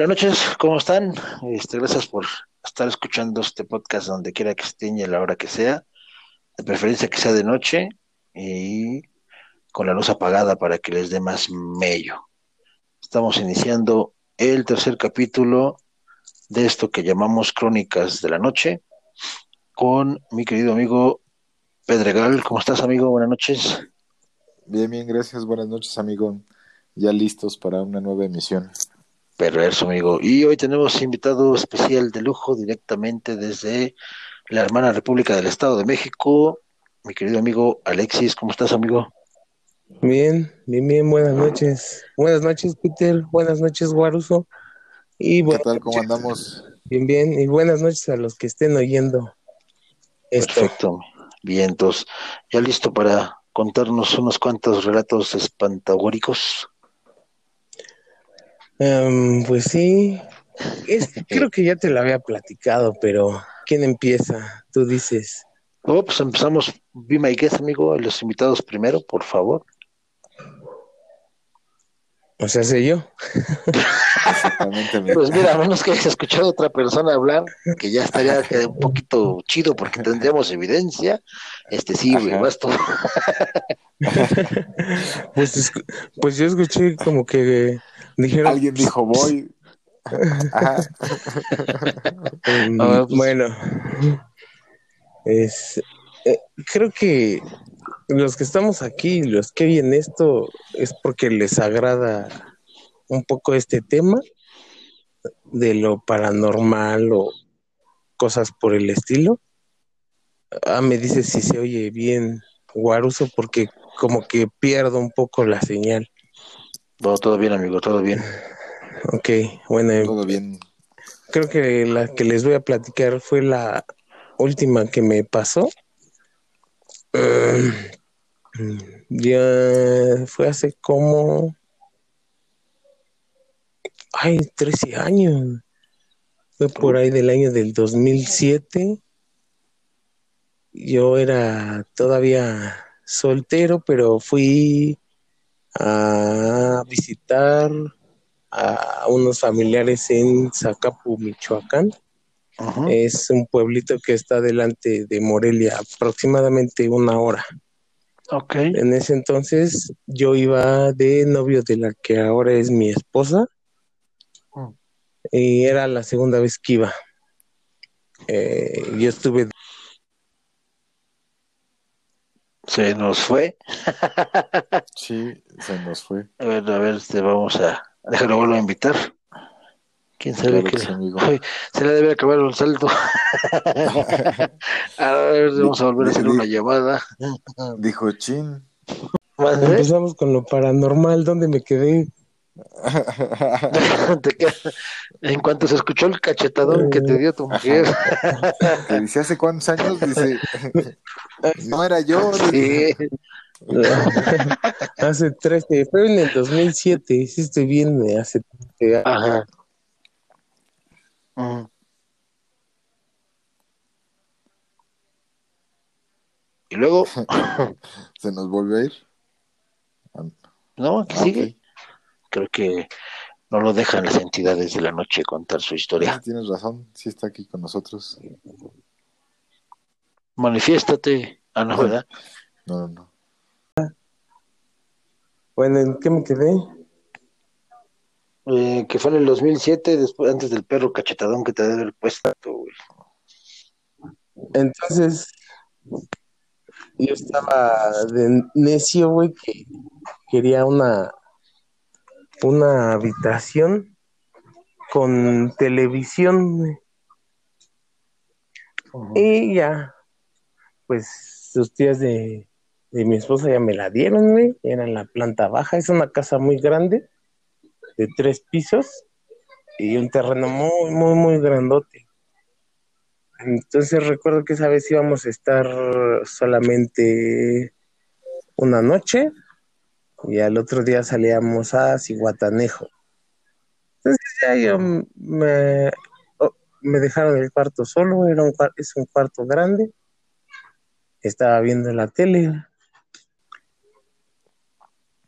Buenas noches, ¿cómo están? Este, gracias por estar escuchando este podcast donde quiera que esté y a la hora que sea, de preferencia que sea de noche y con la luz apagada para que les dé más mello. Estamos iniciando el tercer capítulo de esto que llamamos Crónicas de la Noche con mi querido amigo Pedregal. ¿Cómo estás, amigo? Buenas noches. Bien, bien, gracias. Buenas noches, amigo. Ya listos para una nueva emisión. Perverso, amigo. Y hoy tenemos invitado especial de lujo directamente desde la hermana República del Estado de México, mi querido amigo Alexis. ¿Cómo estás, amigo? Bien, bien, bien. Buenas noches. Buenas noches, Peter. Buenas noches, Guaruso. Y ¿Qué tal? ¿Cómo andamos? Bien, bien. Y buenas noches a los que estén oyendo. Esto. Perfecto. Bien, entonces, ya listo para contarnos unos cuantos relatos espantagóricos. Em, pues sí, creo que ya te lo había platicado, pero ¿quién empieza? Tú dices. Oh, pues empezamos, Be My Guest, amigo, los invitados primero, por favor. O sea, sé yo. pues mira, a menos que hayas escuchado a otra persona hablar, que ya estaría un poquito chido porque tendríamos evidencia. Este sí, güey, vas pues, pues yo escuché como que dijeron. Alguien dijo voy. Mm, ah, pues. bueno, es, eh, creo que los que estamos aquí, los que oyen esto, es porque les agrada un poco este tema de lo paranormal o cosas por el estilo. Ah, me dice si se oye bien Guaruso porque como que pierdo un poco la señal. Todo bien, amigo, todo bien. Ok, bueno. Todo bien. Creo que la que les voy a platicar fue la última que me pasó. ya fue hace como ay, 13 años. Fue por ahí del año del 2007. Yo era todavía soltero, pero fui a visitar a unos familiares en Zacapu, Michoacán. Es un pueblito que está delante de Morelia, aproximadamente una hora. Okay. En ese entonces yo iba de novio de la que ahora es mi esposa y era la segunda vez que iba. Eh, yo estuve. Se nos fue. sí, se nos fue. A ver, a ver, te vamos a. Déjalo vuelvo a invitar. ¿Quién sabe qué? se le debe acabar un salto. a ver, vamos a volver a hacer una llamada. Dijo Chin. Empezamos con lo paranormal, ¿dónde me quedé? en cuanto se escuchó el cachetadón que te dio tu mujer. Que dice, ¿hace cuántos años? Dice, no era yo. Sí. hace 13, fue en el 2007, sí estoy bien, hace Ajá. Y luego... ¿Se nos volvió a ir? No, que ah, sigue creo que no lo dejan las entidades de la noche contar su historia. tienes razón, sí está aquí con nosotros. Manifiéstate. Ah, no, ¿verdad? No, no, no. Bueno, ¿en qué me quedé? Eh, que fue en el 2007, después, antes del perro cachetadón que te debe el puesto, güey. Entonces, yo estaba de necio, güey, que quería una una habitación con televisión. Y ya, pues sus tías de, mi esposa ya me la dieron, güey. Era en la planta baja. Es una casa muy grande, de tres pisos y un terreno muy, muy, muy grandote. Entonces recuerdo que esa vez íbamos a estar solamente una noche y al otro día salíamos a Ciguatanejo. Entonces ya yo me, me dejaron el cuarto solo, era un, es un cuarto grande, estaba viendo la tele.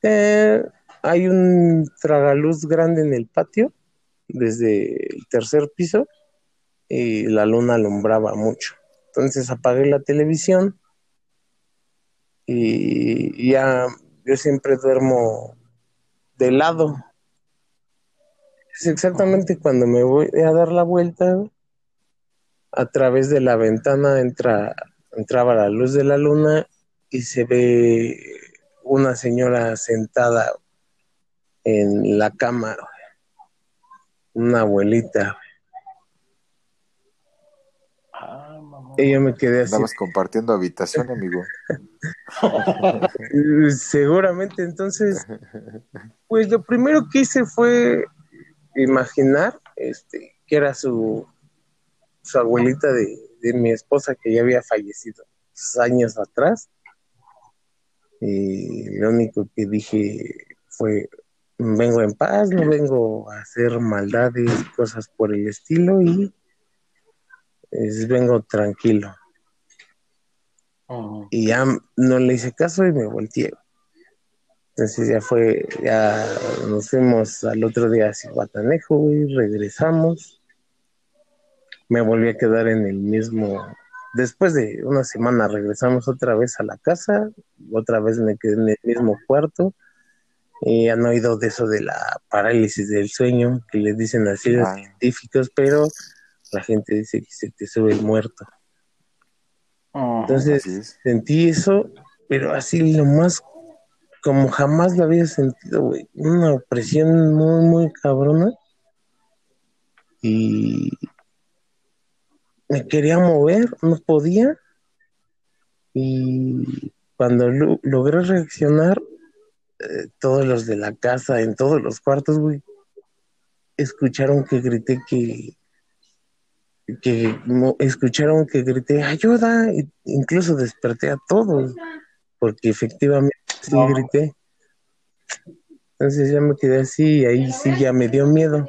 Eh, hay un tragaluz grande en el patio desde el tercer piso y la luna alumbraba mucho. Entonces apagué la televisión y ya yo siempre duermo de lado. Es exactamente cuando me voy a dar la vuelta, a través de la ventana entra, entraba la luz de la luna y se ve una señora sentada en la cama, una abuelita. Ah, y yo me quedé así. Estabas compartiendo habitación, amigo. Seguramente, entonces, pues lo primero que hice fue imaginar este, que era su, su abuelita de, de mi esposa que ya había fallecido años atrás. Y lo único que dije fue, vengo en paz, no vengo a hacer maldades, cosas por el estilo y vengo tranquilo. Y ya no le hice caso y me volteé. Entonces ya fue, ya nos fuimos al otro día a Cihuatanejo y regresamos. Me volví a quedar en el mismo, después de una semana regresamos otra vez a la casa, otra vez me quedé en el mismo cuarto y han oído de eso de la parálisis del sueño, que les dicen así los ah. científicos, pero la gente dice que se te sube el muerto. Entonces sentí eso, pero así lo más como jamás lo había sentido, güey. Una opresión muy, muy cabrona. Y me quería mover, no podía. Y cuando logré reaccionar, eh, todos los de la casa, en todos los cuartos, güey, escucharon que grité que, que escucharon que grité ayuda, e incluso desperté a todos, porque efectivamente sí grité. Entonces ya me quedé así y ahí sí ya me dio miedo.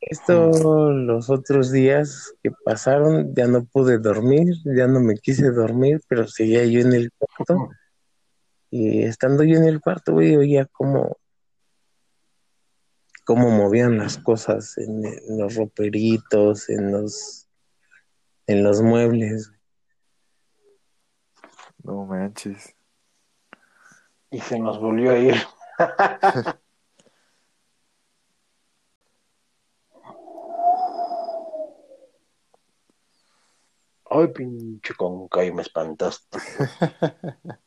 esto, los otros días que pasaron, ya no pude dormir, ya no me quise dormir, pero seguía yo en el cuarto y estando yo en el cuarto, güey, oía cómo, cómo movían las cosas en, los roperitos, en los, en los muebles. No manches. Y se nos volvió a ir. Ay, pinche conca, y me espantaste.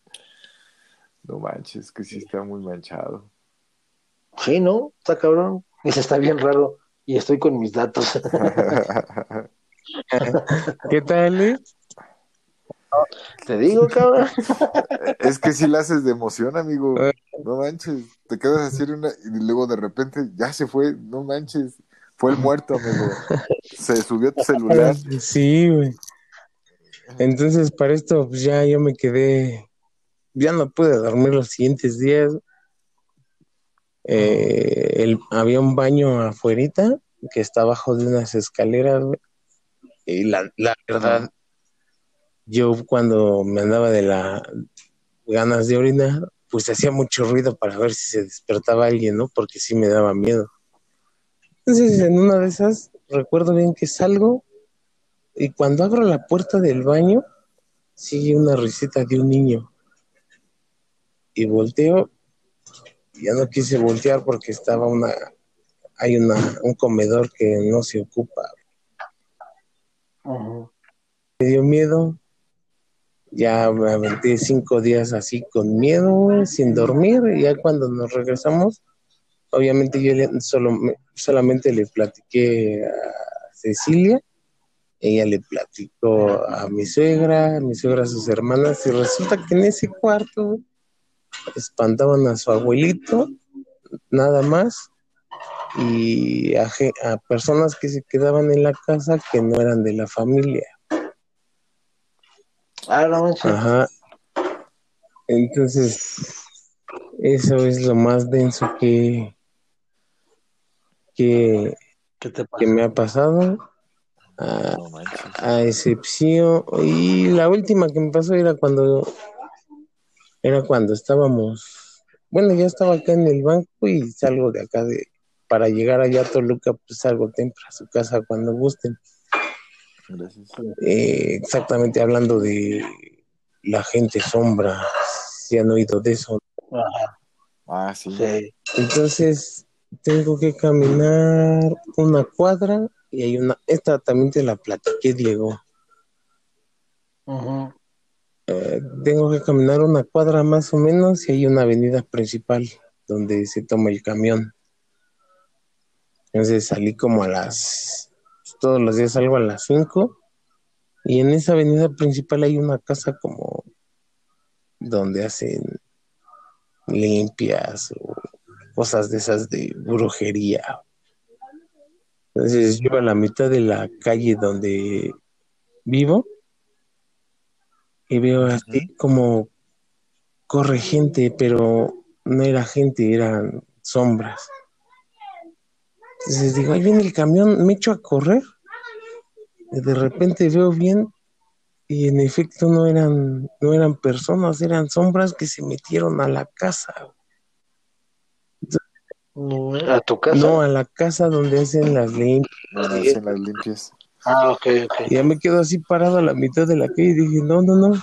No manches, que sí está muy manchado. Sí, ¿no? Está cabrón. Y se está bien raro. Y estoy con mis datos. ¿Qué tal, eh? Te digo, cabrón. Es que si la haces de emoción, amigo. No manches. Te quedas así una y luego de repente ya se fue. No manches. Fue el muerto, amigo. Se subió tu celular. Sí, güey. Entonces, para esto, pues ya yo me quedé ya no pude dormir los siguientes días. Eh, había un baño afuerita que está abajo de unas escaleras, Y la, verdad, yo cuando me andaba de las ganas de orinar, pues hacía mucho ruido para ver si se despertaba alguien, ¿no? Porque sí me daba miedo. Entonces, en una de esas, recuerdo bien que salgo y cuando abro la puerta del baño, sigue una risita de un niño y volteo. Ya no quise voltear porque estaba una, hay una, un comedor que no se ocupa. Me dio miedo. Ya me aventé cinco días así con miedo, sin dormir. Y ya cuando nos regresamos, obviamente yo solo, solamente le platiqué a Cecilia ella le platicó a mi suegra, a mi suegra a sus hermanas, y resulta que en ese cuarto espantaban a su abuelito, nada más, y a, personas que se quedaban en la casa que no eran de la familia. Ah, no Ajá. Entonces, eso es lo más denso que, que, que me ha pasado. A, a, excepción, y la última que me pasó era cuando era cuando estábamos, bueno, ya estaba acá en el banco y salgo de acá de, para llegar allá a Toluca, pues salgo temprano a su casa cuando gusten. Gracias. Eh, exactamente hablando de la gente sombra, si han oído de eso. Ajá, Ah, sí. sí. Entonces, tengo que caminar una cuadra y hay una, esta también te la platiqué, Diego. Ujú. Tengo que caminar una cuadra más o menos y hay una avenida principal donde se toma el camión. Entonces salí como a las, todos los días salgo a las 5 y en esa avenida principal hay una casa como donde hacen limpias o cosas de esas de brujería. Entonces yo a la mitad de la calle donde vivo y veo así como corre gente, pero no era gente, eran sombras. Entonces digo, ahí viene el camión, me echo a correr. Y de repente veo bien y en efecto no eran, no eran personas, eran sombras que se metieron a la casa. ¿A tu casa? No, a la casa donde hacen las limpias. Donde hacen las limpias. Ah, ok, ok. Y ya me quedo así parado a la mitad de la calle y dije, no, no, no.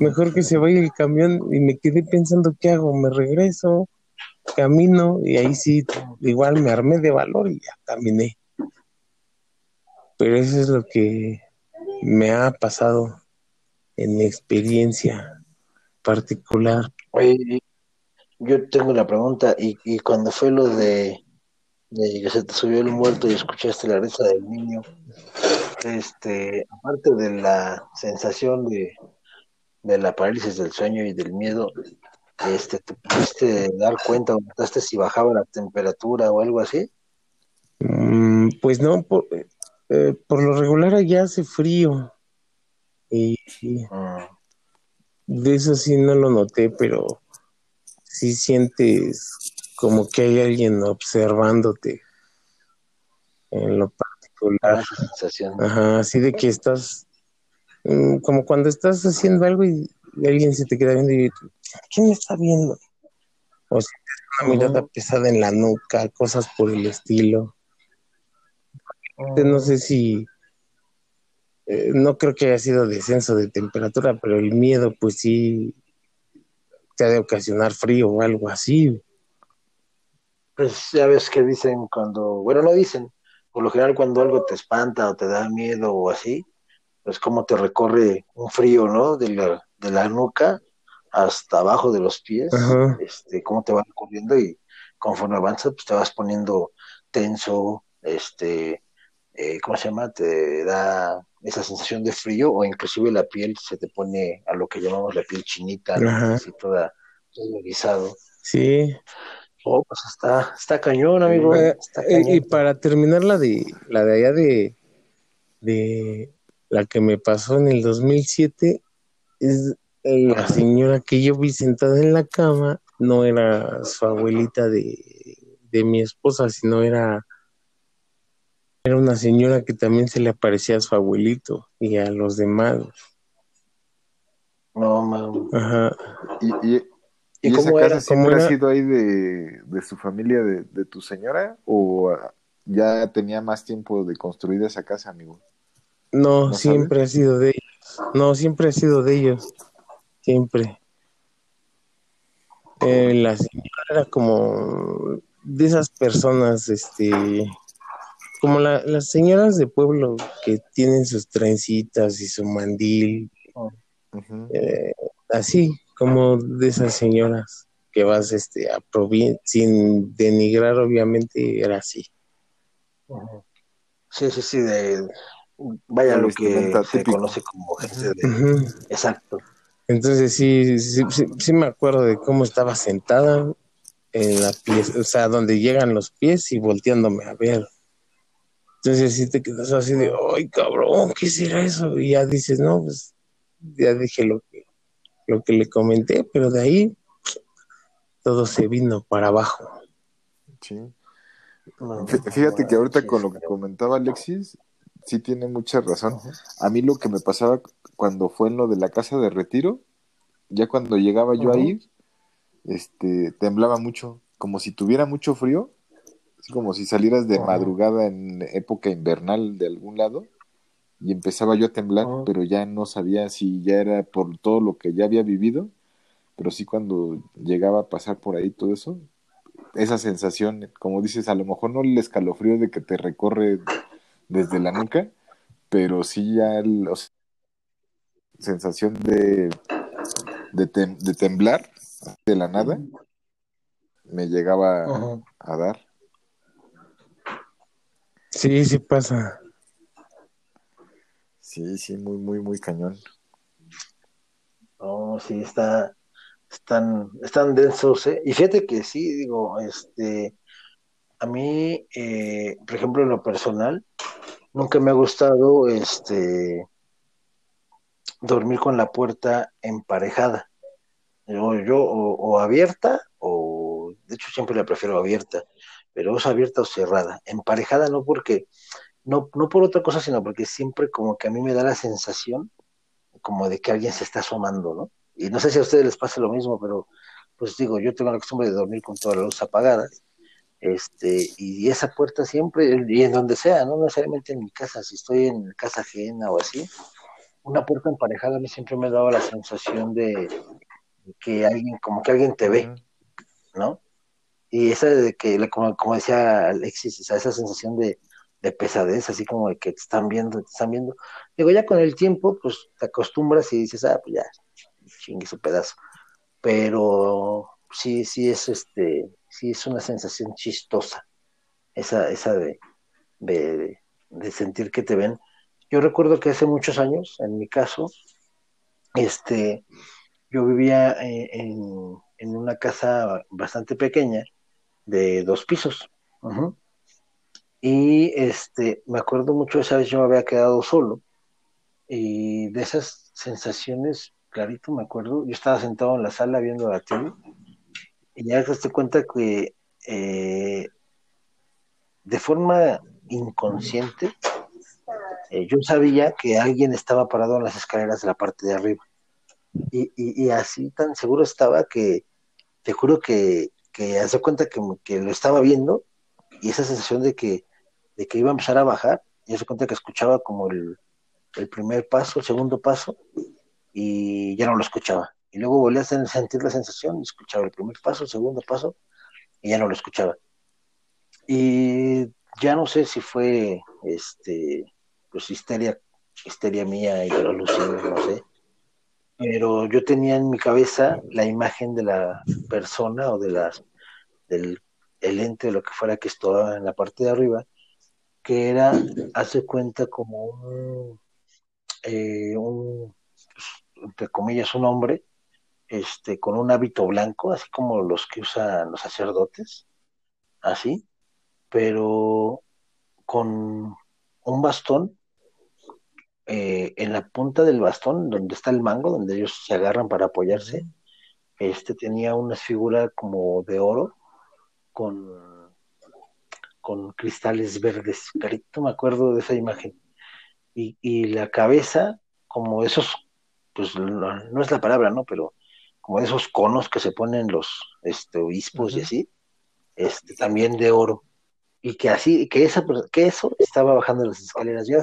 Mejor que se vaya el camión y me quedé pensando, ¿qué hago? ¿Me regreso? Camino y ahí sí, igual me armé de valor y ya caminé. Pero eso es lo que me ha pasado en mi experiencia particular. Oye, yo tengo la pregunta, y, y cuando fue lo de, de que se te subió el muerto y escuchaste la risa del niño, este, aparte de la sensación de, de la parálisis del sueño y del miedo, este, ¿te pudiste dar cuenta o notaste si bajaba la temperatura o algo así? Mm, pues no, por, eh, por lo regular allá hace frío. Y, y Mm, de eso sí no lo noté, pero sí sientes como que hay alguien observándote en lo particular. esa sensación. Ajá, así de que estás, mm, como cuando estás haciendo algo y, y alguien se te queda viendo y ¿quién me está viendo? O si una mirada pesada en la nuca, cosas por el estilo. No sé si, eh, no creo que haya sido descenso de temperatura, pero el miedo pues sí te ha de ocasionar frío o algo así. Pues ya ves que dicen cuando, bueno, no dicen, por lo general cuando algo te espanta o te da miedo o así, pues como te recorre un frío, ¿no? De la, de la nuca hasta abajo de los pies, Ajá. este, cómo te va recorriendo y conforme avanzas, pues te vas poniendo tenso, este, eh, ¿cómo se llama? Te da esa sensación de frío o inclusive la piel se te pone a lo que llamamos la piel chinita, ¿no? Así toda, todo erizado. Sí. Oh, pues está, está cañón, amigo. Eh, Está eh, y para terminar la de la de allá de, de la que me pasó en el 2007 es la señora que yo vi sentada en la cama no era su abuelita de, de mi esposa sino era era una señora que también se le aparecía a su abuelito y a los demás. No, man. ajá. ¿Y, y, ¿Y y esa cómo casa era? siempre ¿Cómo ha sido ahí de, de su familia, de, de tu señora? ¿O ah, ya tenía más tiempo de construir esa casa, amigo? no ¿No siempre ha sido de ellos no siempre ha sido de ellos siempre Eh, la señora era como de esas personas, este, como la- las señoras de pueblo que tienen sus trencitas y su mandil, Ujú. eh, así como de esas señoras que vas este, a provin sin denigrar, obviamente era así. Sí, sí, sí, de vaya lo que se típico. conoce como gente de exacto. Entonces sí, sí, sí, sí me acuerdo de cómo estaba sentada en la pies, o sea, donde llegan los pies y volteándome a ver. Entonces sí te quedas así de, ay cabrón, ¿qué será eso? Y ya dices, no, pues ya dije lo que, lo que le comenté, pero de ahí todo se vino para abajo. Sí. Fíjate que ahorita con lo que comentaba Alexis, sí tiene mucha razón. A mí lo que me pasaba cuando fue en lo de la casa de retiro, ya cuando llegaba yo a ir, este, temblaba mucho, como si tuviera mucho frío, Es como si salieras de madrugada en época invernal de algún lado y empezaba yo a temblar, pero ya no sabía si ya era por todo lo que ya había vivido, pero sí cuando llegaba a pasar por ahí todo eso, esa sensación, como dices, a lo mejor no el escalofrío de que te recorre desde la nuca, pero sí ya la sensación de, de, temblar de la nada me llegaba a dar. Sí, sí pasa. Sí, sí, muy, muy, muy cañón. Oh, sí, está, están, están densos, ¿eh? Y fíjate que sí, digo, este, a mí, eh, por ejemplo, en lo personal, nunca me ha gustado, este, dormir con la puerta emparejada. Yo, yo o, abierta, o de hecho siempre la prefiero abierta, pero es abierta o cerrada. Emparejada no porque, no, no por otra cosa, sino porque siempre como que a mí me da la sensación como de que alguien se está asomando, ¿no? Y no sé si a ustedes les pasa lo mismo, pero pues digo, yo tengo la costumbre de dormir con todas las luces apagadas, este, y esa puerta siempre, y en donde sea, no necesariamente en mi casa, si estoy en casa ajena o así, una puerta emparejada a mí siempre me ha dado la sensación de, que alguien, como que alguien te ve, ¿no? Y esa de que, como, como decía Alexis, esa sensación de, de pesadez, así como de que te están viendo, te están viendo. Digo, ya con el tiempo, pues te acostumbras y dices, ah, pues ya, chingue su pedazo. Pero sí, sí es este, sí es una sensación chistosa, esa, esa de, de, sentir que te ven. Yo recuerdo que hace muchos años, en mi caso, este, yo vivía en, en, una casa bastante pequeña de dos pisos. Y este, me acuerdo mucho esa vez yo me había quedado solo y de esas sensaciones clarito me acuerdo, yo estaba sentado en la sala viendo la tele y ya te das cuenta que eh, de forma inconsciente eh, yo sabía que alguien estaba parado en las escaleras de la parte de arriba. Y, y, así tan seguro estaba que te juro que, que hace cuenta que, lo estaba viendo y esa sensación de que, de que iba a empezar a bajar y hace cuenta que escuchaba como el, el primer paso, el segundo paso y ya no lo escuchaba. Y luego volví a sentir la sensación, escuchaba el primer paso, el segundo paso, y ya no lo escuchaba. Y ya no sé si fue este pues histeria, mía y los no sé. Pero yo tenía en mi cabeza la imagen de la persona o de las del el ente, lo que fuera que estaba en la parte de arriba, que era, hace cuenta como un, eh, un entre comillas, un hombre este, con un hábito blanco, así como los que usan los sacerdotes, así, pero con un bastón eh, en la punta del bastón, donde está el mango, donde ellos se agarran para apoyarse, este tenía una figura como de oro con, con cristales verdes. Carito, me acuerdo de esa imagen. Y, y la cabeza, como esos pues no, es la palabra, ¿no? Pero como esos conos que se ponen los este, obispos y así, este, también de oro. Y que así, que, esa, que eso estaba bajando las escaleras. Yo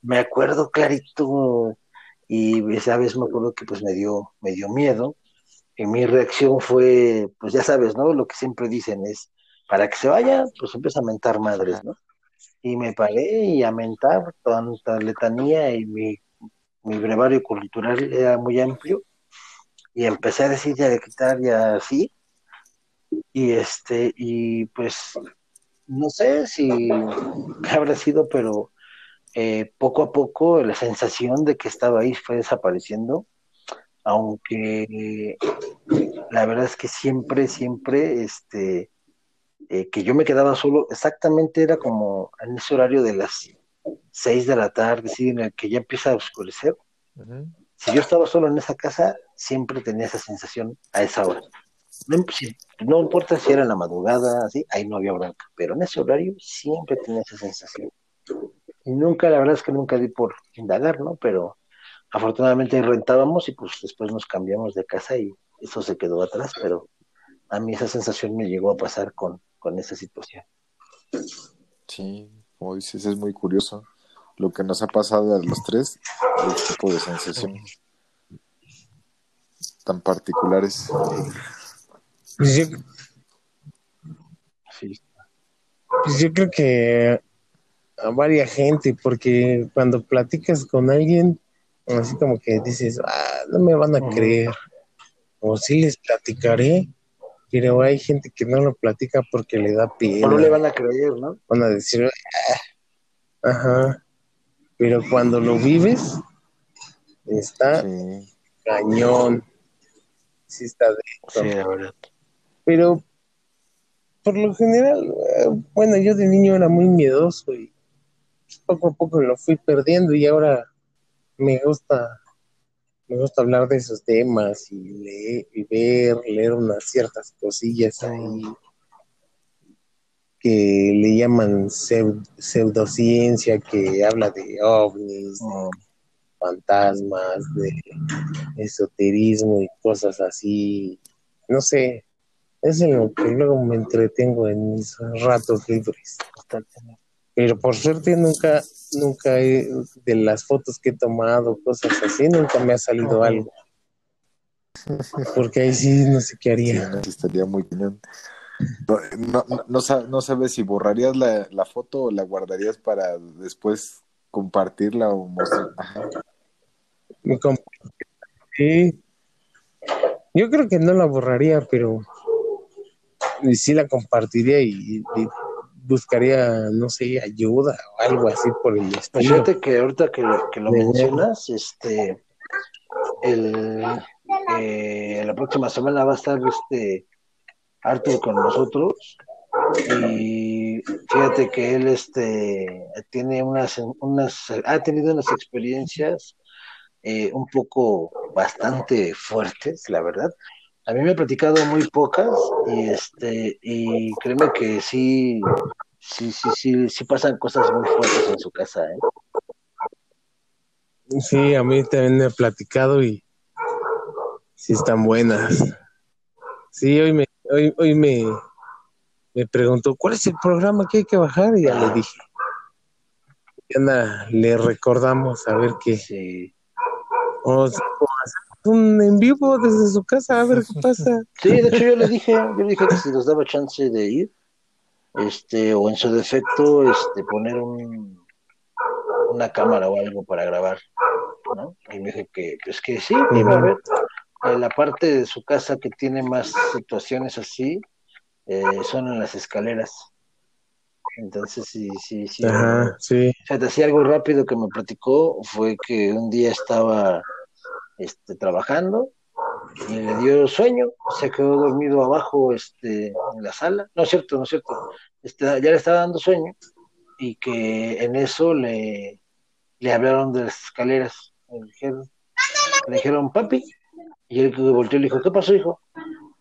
me acuerdo clarito y esa vez me acuerdo que pues me dio, me dio miedo. Y mi reacción fue, pues ya sabes, ¿no? Lo que siempre dicen es, para que se vaya, pues empieza a mentar madres, ¿no? Y me paré y a mentar tanta letanía y mi mi brevario cultural era muy amplio. Y empecé a decir ya de quitar ya así. Y este y pues no sé si habrá sido pero eh, poco a poco la sensación de que estaba ahí fue desapareciendo. Aunque la verdad es que siempre siempre este eh, que yo me quedaba solo exactamente era como en ese horario de las seis de la tarde, ¿sí? en el que ya empieza a oscurecer. Si yo estaba solo en esa casa, siempre tenía esa sensación a esa hora. No, importa si era en la madrugada, así, ahí no había bronca, pero en ese horario siempre tenía esa sensación. Y nunca, la verdad es que nunca di por indagar, ¿no? Pero afortunadamente rentábamos y pues después nos cambiamos de casa y eso se quedó atrás, pero a mí esa sensación me llegó a pasar con, con esa situación. Sí, como dices, es muy curioso lo que nos ha pasado a los tres, el tipo de sensaciones tan particulares. Pues yo, pues yo creo que a varias gente, porque cuando platicas con alguien, así como que dices, ah, no me van a creer, o sí les platicaré, pero hay gente que no lo platica porque le da pie. O no le van a creer, ¿no? Van a decir, ah, ajá, pero cuando lo vives, está cañón, sí está de Sí, la verdad. Pero por lo general, eh, bueno, yo de niño era muy miedoso y poco a poco lo fui perdiendo y ahora me gusta me gusta hablar de esos temas y leer y ver, leer unas ciertas cosillas ahí que le llaman pseudociencia, que habla de ovnis, fantasmas, de esoterismo y cosas así. No sé, es en lo que luego me entretengo en mis ratos libres. Pero por suerte nunca, nunca he, de las fotos que he tomado, cosas así, nunca me ha salido algo. Porque ahí sí no sé qué haría. estaría muy cañón. No, no, sabes si borrarías la, la, foto o la guardarías para después compartirla o mostrar. Sí. Yo creo que no la borraría, pero sí la compartiría y, buscaría, no sé, ayuda o algo así por el estilo. Fíjate que ahorita que, que lo mencionas, este, el, eh, la próxima semana va a estar este Arthur con nosotros y fíjate que él este tiene unas unas ha tenido unas experiencias eh, un poco bastante fuertes la verdad a mí me ha platicado muy pocas y este y créeme que sí sí sí sí sí pasan cosas muy fuertes en su casa ¿eh? sí a mí también me ha platicado y sí están buenas sí hoy me hoy, hoy me, me preguntó cuál es el programa que hay que bajar y ya le dije. Ana, le recordamos a ver qué. Sí. O, un en vivo desde su casa a ver qué pasa. Sí, de hecho yo le dije, yo le dije que si nos daba chance de ir, este, o en su defecto, este, poner un una cámara o algo para grabar, ¿no? Y me dijo que, pues que sí, iba a ver en la parte de su casa que tiene más situaciones así eh, son en las escaleras. Entonces, sí, sí, sí. Ajá, sí. O sea, te hacía algo rápido que me platicó, fue que un día estaba este, trabajando y le dio sueño, se quedó dormido abajo este, en la sala. No es cierto, no es cierto. Este, ya le estaba dando sueño y que en eso le, le hablaron de las escaleras. Le dijeron, le dijeron, papi, y él volteó y le dijo, ¿qué pasó, hijo?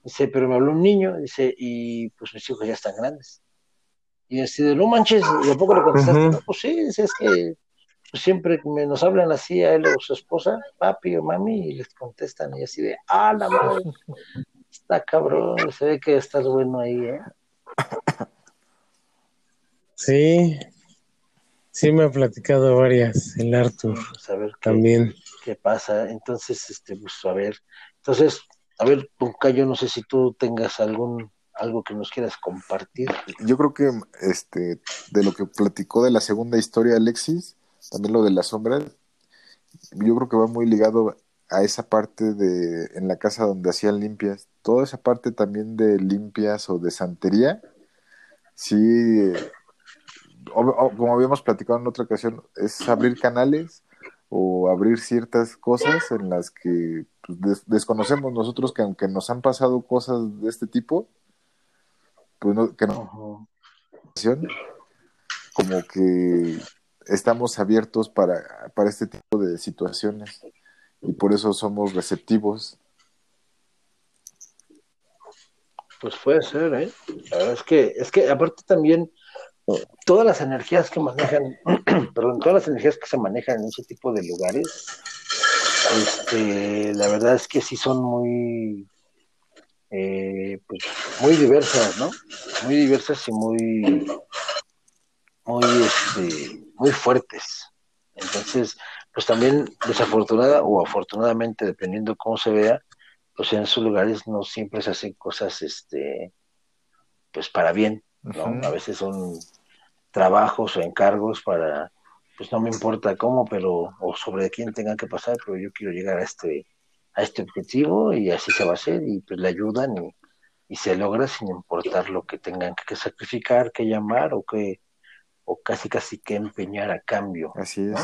Dice, pero me habló un niño, dice, y pues mis hijos ya están grandes. Y así de, no manches, y a poco le contestaste, pues sí, dice, es que siempre me, nos hablan así a él o su esposa, papi o mami, y les contestan, y así de, ah, la madre, está cabrón, se ve que estás bueno ahí, ¿eh? Sí, sí me ha platicado varias, el Arthur, pues, a ver también qué pasa. Entonces, este, pues a ver, entonces, a ver, yo no sé si tú tengas algún algo que nos quieras compartir. Yo creo que este de lo que platicó de la segunda historia Alexis, también lo de las sombras, yo creo que va muy ligado a esa parte de en la casa donde hacían limpias, toda esa parte también de limpias o de santería, sí, como habíamos platicado en otra ocasión, es abrir canales o abrir ciertas cosas en las que pues, desconocemos nosotros que aunque nos han pasado cosas de este tipo, pues no, que no, como que estamos abiertos para, para este tipo de situaciones y por eso somos receptivos. Pues puede ser, ¿eh? La verdad es que, es que aparte también todas las energías que manejan, perdón, todas las energías que se manejan en ese tipo de lugares, este, la verdad es que sí son muy, eh, pues, muy diversas, ¿no? Muy diversas y muy, muy, este, muy fuertes. Entonces, pues también desafortunada o afortunadamente, dependiendo cómo se vea, pues en esos lugares no siempre se hacen cosas, este, pues para bien, ¿no? A veces son trabajos o encargos para, pues no me importa cómo, pero, o sobre quién tenga que pasar, pero yo quiero llegar a este, a este objetivo y así se va a hacer y pues le ayudan y, y se logra sin importar lo que tengan que sacrificar, que llamar o que, o casi casi que empeñar a cambio. Así es.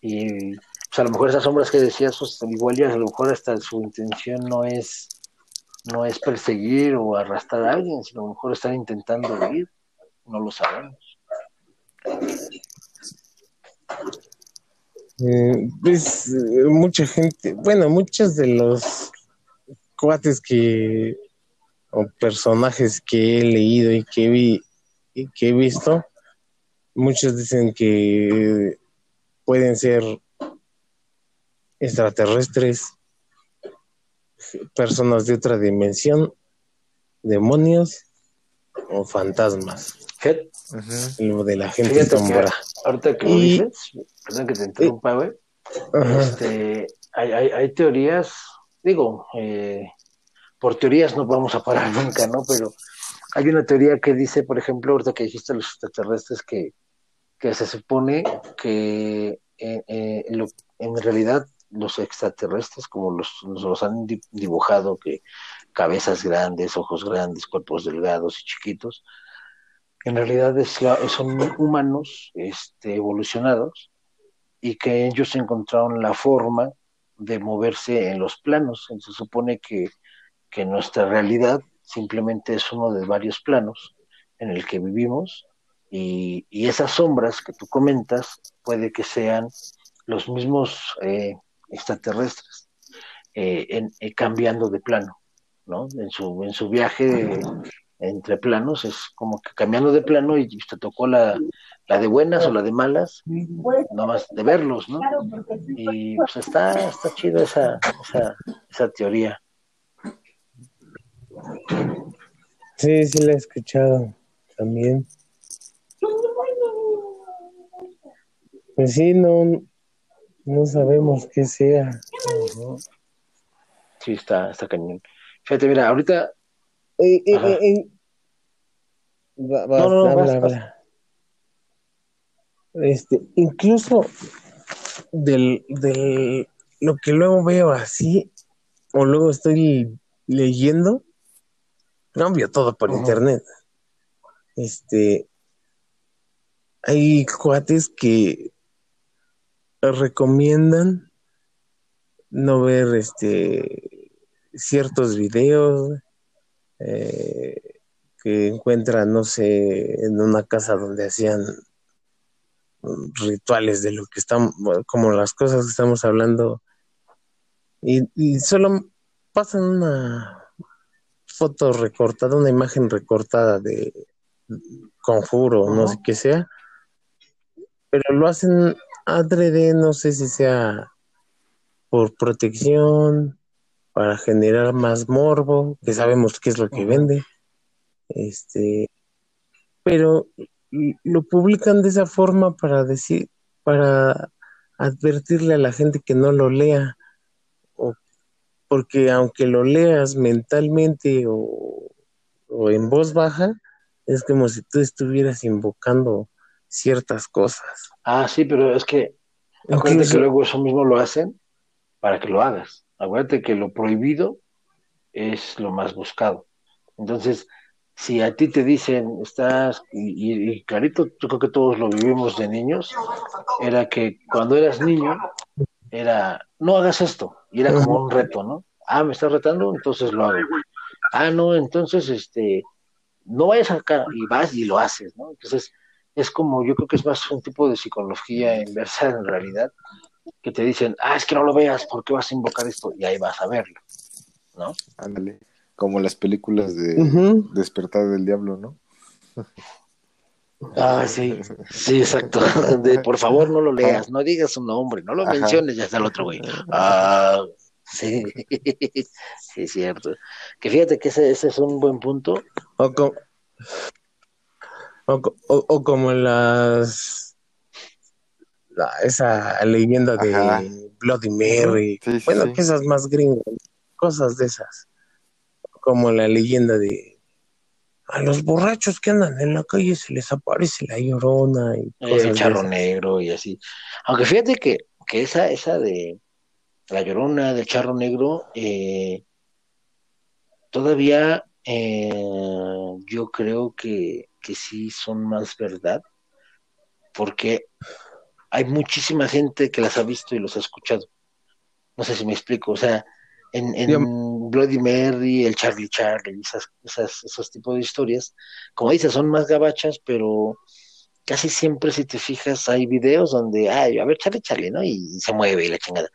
Y pues a lo mejor esas sombras que decías, pues, igual ya a lo mejor hasta su intención no es no es perseguir o arrastrar a alguien, sino a lo mejor están intentando huir, no lo sabemos. Eh, pues mucha gente, bueno, muchos de los cuates que o personajes que he leído y que vi y que he visto, muchos dicen que pueden ser extraterrestres, personas de otra dimensión, demonios o fantasmas. Lo de la gente sombra. ahorita que lo dices, perdón que te interrumpa, güey. Este, hay, hay, hay, teorías, digo, eh, por teorías no vamos a parar nunca, ¿no? Pero hay una teoría que dice, por ejemplo, ahorita que dijiste los extraterrestres, que, que se supone que eh, eh, en realidad los extraterrestres, como los, los han dibujado, que cabezas grandes, ojos grandes, cuerpos delgados y chiquitos, en realidad es son humanos este, evolucionados y que ellos encontraron la forma de moverse en los planos. Se supone que, que nuestra realidad simplemente es uno de varios planos en el que vivimos y, y esas sombras que tú comentas puede que sean los mismos eh, extraterrestres eh, en, eh, cambiando de plano, ¿no? En su, en su viaje entre planos es como que cambiando de plano y te tocó la, la de buenas o la de malas, nomás de verlos, ¿no? Y pues está, está chido esa, esa, esa teoría. Sí, sí la he escuchado también. Pues sí, no, no sabemos qué sea. Sí, está, está cañón. Fíjate, mira, ahorita. Eh, eh, eh, no, no, no, Este, incluso del, del, lo que luego veo así, o luego estoy leyendo, cambio todo por internet. Este, hay cuates que recomiendan no ver este ciertos videos eh, que encuentran, no sé, en una casa donde hacían rituales de lo que estamos, como las cosas que estamos hablando, y, y solo pasan una foto recortada, una imagen recortada de conjuro, no sé qué sea, pero lo hacen adrede, no sé si sea por protección, para generar más morbo, que sabemos qué es lo que vende. Este, pero lo publican de esa forma para decir, para advertirle a la gente que no lo lea, o porque aunque lo leas mentalmente o, o en voz baja, es como si tú estuvieras invocando ciertas cosas. Ah, sí, pero es que acuérdate que luego eso mismo lo hacen para que lo hagas. Acuérdate que lo prohibido es lo más buscado. Entonces, si a ti te dicen, estás, y, y, clarito, yo creo que todos lo vivimos de niños, era que cuando eras niño, era, no hagas esto, y era como un reto, ¿no? Ah, me estás retando, entonces lo hago. Ah, no, entonces, este, no vayas acá, y vas y lo haces, ¿no? Entonces, es como, yo creo que es más un tipo de psicología inversa en realidad, que te dicen, ah, es que no lo veas, ¿por qué vas a invocar esto? Y ahí vas a verlo, ¿no? Ándale, como las películas de Despertar del Diablo, ¿no? Ah, sí, sí, exacto. De, por favor, no lo leas, no digas su nombre, no lo menciones, ya está el otro güey. Ah, sí, sí, es cierto. Que fíjate que ese, ese es un buen punto. O, O, como las esa leyenda de Bloody Mary, bueno, que esas más gringas, cosas de esas, como la leyenda de a los borrachos que andan en la calle se les aparece la llorona y el charro negro y así. Aunque fíjate que, que esa, esa de la llorona del charro negro, eh, todavía eh, yo creo que, que sí son más verdad, porque hay muchísima gente que las ha visto y los ha escuchado. No sé si me explico, o sea, en, en Bloody Mary, el Charlie Charlie, esas, esas, esos tipos de historias, como dices, son más gabachas, pero casi siempre si te fijas hay videos donde, ay, a ver, Charlie Charlie, ¿no? Y, se mueve y la chingada.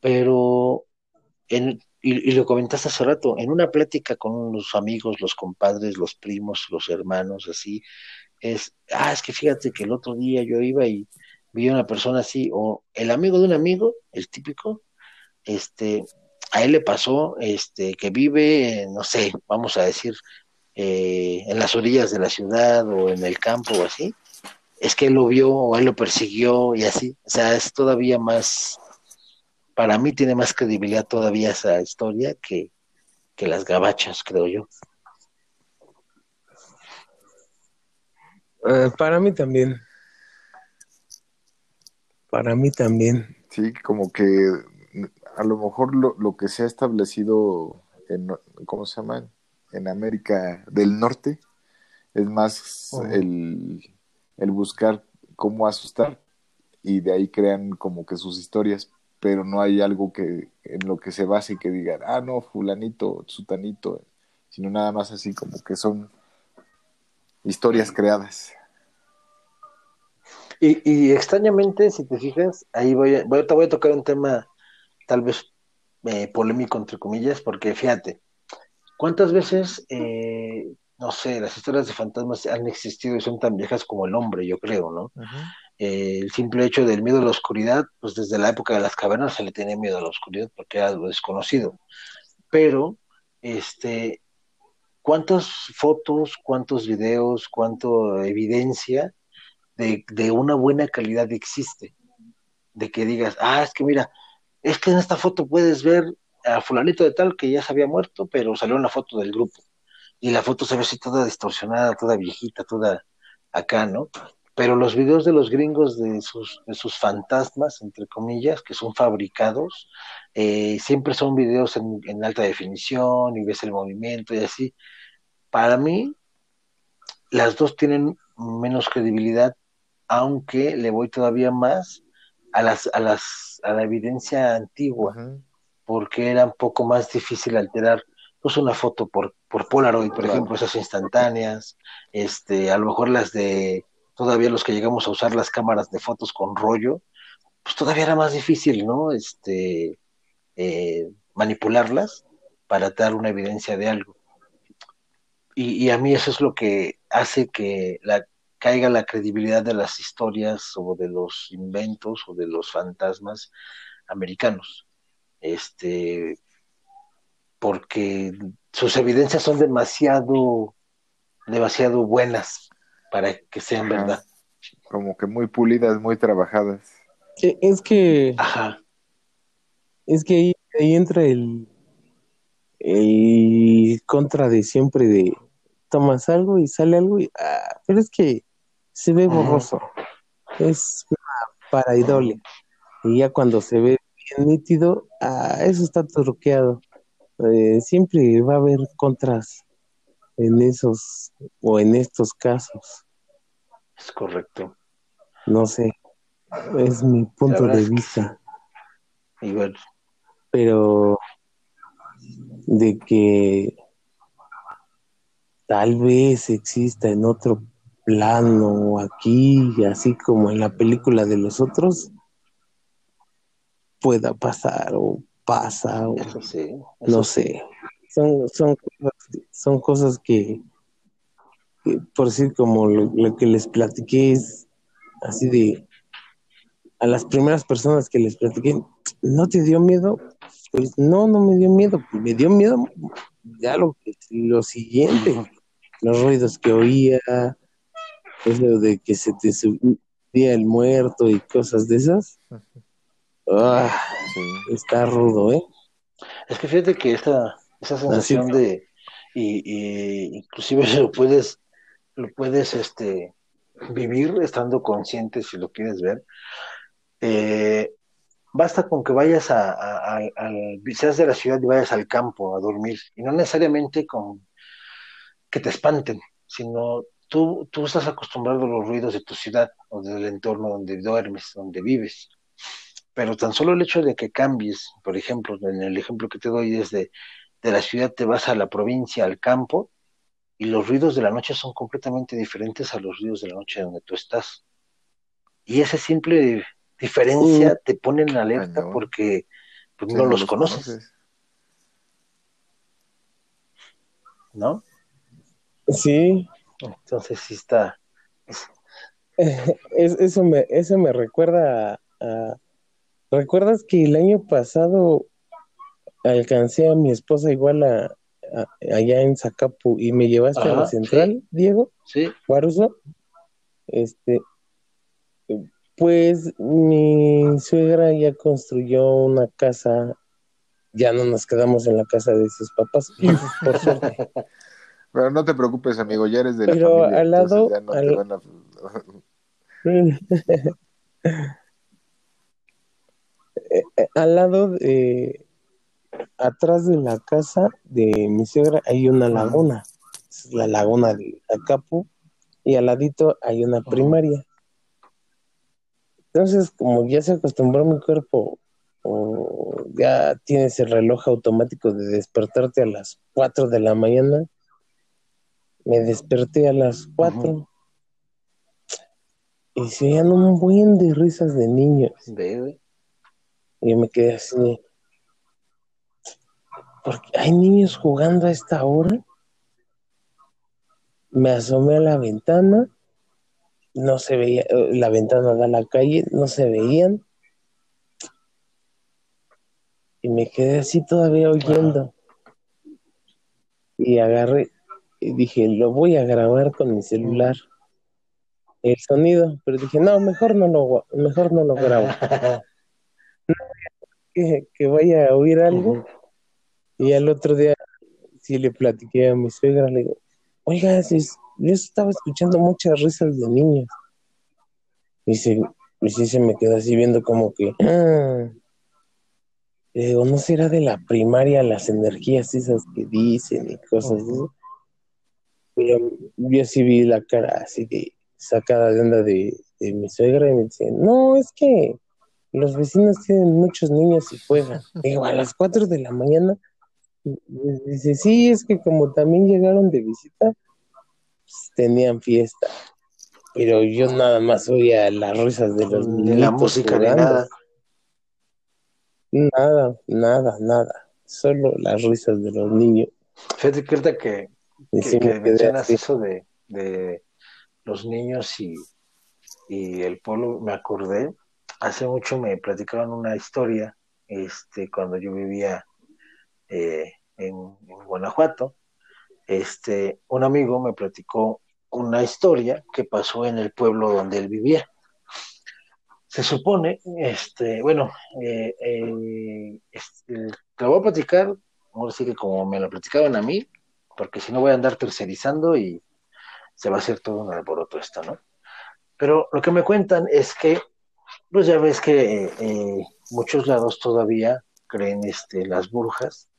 Pero, en, y, lo comentaste hace rato, en una plática con los amigos, los compadres, los primos, los hermanos, así, es, ah, es que fíjate que el otro día yo iba y vi a una persona así, o el amigo de un amigo, el típico, este, a él le pasó este, que vive, no sé, vamos a decir, eh, en las orillas de la ciudad o en el campo o así, es que él lo vio o él lo persiguió y así. O sea, es todavía más, para mí tiene más credibilidad todavía esa historia que, que las gabachas, creo yo. Eh, para mí también. Para mí también. Sí, como que a lo mejor lo, lo que se ha establecido en, ¿cómo se llama? En América del Norte es más el, el buscar cómo asustar y de ahí crean como que sus historias, pero no hay algo que en lo que se base que digan, ah, no, fulanito, sutanito, sino nada más así como que son historias creadas. Y, y extrañamente, si te fijas, ahí voy a, voy a, voy a tocar un tema tal vez eh, polémico, entre comillas, porque fíjate, ¿cuántas veces, eh, no sé, las historias de fantasmas han existido y son tan viejas como el hombre, yo creo, ¿no? Eh, el simple hecho del miedo a la oscuridad, pues desde la época de las cavernas se le tenía miedo a la oscuridad porque era algo desconocido. Pero, este, ¿cuántas fotos, cuántos videos, cuánta evidencia de, de una buena calidad existe? De que digas, ah, es que mira, es que en esta foto puedes ver a fulanito de tal que ya se había muerto, pero salió una foto del grupo. Y la foto se ve así toda distorsionada, toda viejita, toda acá, ¿no? Pero los videos de los gringos de sus, de sus fantasmas, entre comillas, que son fabricados, eh, siempre son videos en, en alta definición y ves el movimiento y así. Para mí, las dos tienen menos credibilidad, aunque le voy todavía más a las, a las, a la evidencia antigua, porque era un poco más difícil alterar pues una foto por, por Polaroid, por ejemplo, esas instantáneas, este, a lo mejor las de todavía los que llegamos a usar las cámaras de fotos con rollo, pues todavía era más difícil, ¿no? Este, eh, manipularlas para dar una evidencia de algo. Y, a mí eso es lo que hace que caiga la credibilidad de las historias o de los inventos o de los fantasmas americanos. Este, porque sus evidencias son demasiado, demasiado buenas para que sean verdad. Como que muy pulidas, muy trabajadas. Es que. Ajá. Es que ahí, ahí entra el, el contra de siempre de tomas algo y sale algo y ah, pero es que se ve borroso. Es una paraidole. Y ya cuando se ve bien nítido, ah, eso está truqueado. Eh, siempre va a haber contras en esos o en estos casos. Es correcto. No sé, es mi punto de vista. Pero de que tal vez exista en otro plano aquí, así como en la película de los otros, pueda pasar o pasa o no sé. Son, son, son cosas que, por decir como lo, que les platiqué es así de a las primeras personas que les platiqué, ¿no te dio miedo? Pues no, no me dio miedo, me dio miedo ya lo, lo siguiente, los ruidos que oía, Eso de que se te subía el muerto y cosas de esas. Ah, Está rudo, ¿eh? Es que fíjate que esta, esa sensación de, y, y, inclusive lo puedes, lo puedes este, vivir estando consciente si lo quieres ver. Eh, basta con que vayas a, a, seas de la ciudad y vayas al campo a dormir, y no necesariamente con que te espanten, sino tú, tú estás acostumbrado a los ruidos de tu ciudad o del entorno donde duermes, donde vives. Pero tan solo el hecho de que cambies, por ejemplo, en el ejemplo que te doy desde de la ciudad te vas a la provincia, al campo, y los ruidos de la noche son completamente diferentes a los ruidos de la noche donde tú estás. Y esa simple diferencia te pone en alerta porque pues, no, los, conoces. ¿No? Sí. Entonces sí está. eso, me, eso me recuerda a, ¿Recuerdas que el año pasado alcancé a mi esposa igual a, allá en Zacapu y me llevaste a la central, Diego? Sí. Guaruso. Este, pues mi suegra ya construyó una casa, ya no nos quedamos en la casa de sus papás, por suerte. Pero no te preocupes, amigo, ya eres de la Pero familia. al lado, al... lado de atrás de la casa de mi suegra hay una laguna, es la laguna de Acapu, y al ladito hay una primaria. Entonces, como ya se acostumbró mi cuerpo, o ya tienes el reloj automático de despertarte a las 4 de la mañana, me desperté a las 4 y se oían un buen de risas de niños. Y me quedé así, porque hay niños jugando a esta hora. Me asomé a la ventana no se veía, eh, la ventana da a la calle, no se veían. Y me quedé así todavía oyendo. Y agarré y dije, lo voy a grabar con mi celular. El sonido, pero dije, no, mejor no lo, mejor no lo grabo. que, que, vaya a oír algo. Y al otro día, sí le platiqué a mi suegra, le digo, oiga, si yo estaba escuchando muchas risas de niños. Y, sí se me quedó así viendo como que, ah". digo, ¿no será de la primaria las energías esas que dicen y cosas así? Pero yo sí vi la cara así de sacada de onda de, mi suegra y me dice, no, es que los vecinos tienen muchos niños y juegan. Digo, a las 4 de la mañana. Dice, sí, es que como también llegaron de visita, pues, tenían fiesta. Pero yo nada más oía las risas de los niños. la música ni nada. Nada, nada, nada. Solo las risas de los niños. Fíjate que que, que, mencionas eso de, de, los niños y, y el pueblo, me acordé, hace mucho me platicaban una historia, este, cuando yo vivía eh, en, Guanajuato, este, un amigo me platicó una historia que pasó en el pueblo donde él vivía. Se supone, este, bueno, eh, eh, te lo voy a platicar, ahora sí que como me lo platicaban a mí, porque si no voy a andar tercerizando y se va a hacer todo un alboroto esto, ¿no? Pero lo que me cuentan es que, pues ya ves que eh, muchos lados todavía creen este, las brujas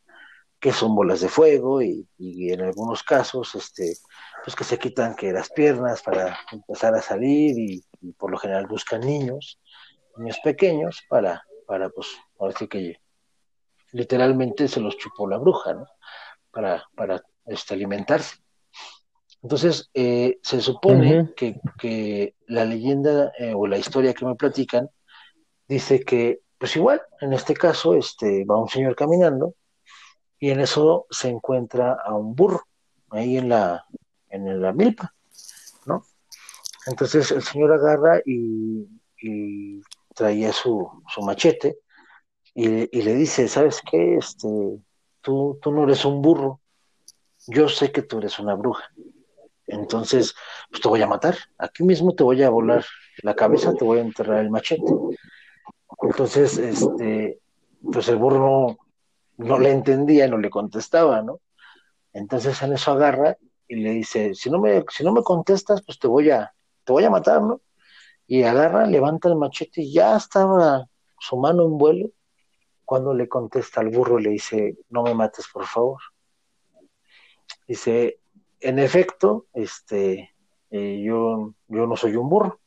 que son bolas de fuego y, en algunos casos, este, pues que se quitan que las piernas para empezar a salir y, por lo general buscan niños, niños pequeños para, para pues, ahora sí que literalmente se los chupó la bruja, ¿no? Para, para este, alimentarse. Entonces, eh, se supone que, que, la leyenda eh, o la historia que me platican dice que, pues igual, en este caso, este, va un señor caminando y en eso se encuentra a un burro ahí en la, en la milpa, ¿no? Entonces el señor agarra y, traía su, su machete y, le dice, ¿sabes qué? Este, tú, tú no eres un burro, yo sé que tú eres una bruja. Entonces, pues te voy a matar. Aquí mismo te voy a volar la cabeza, te voy a enterrar el machete. Entonces, este, pues el burro no, le entendía, no le contestaba, ¿no? Entonces en eso agarra y le dice, si no me, si no me contestas, pues te voy a, te voy a matar, ¿no? Y agarra, levanta el machete y ya estaba su mano en vuelo cuando le contesta al burro, le dice, no me mates, por favor. Dice, en efecto, este, eh, yo, yo no soy un burro,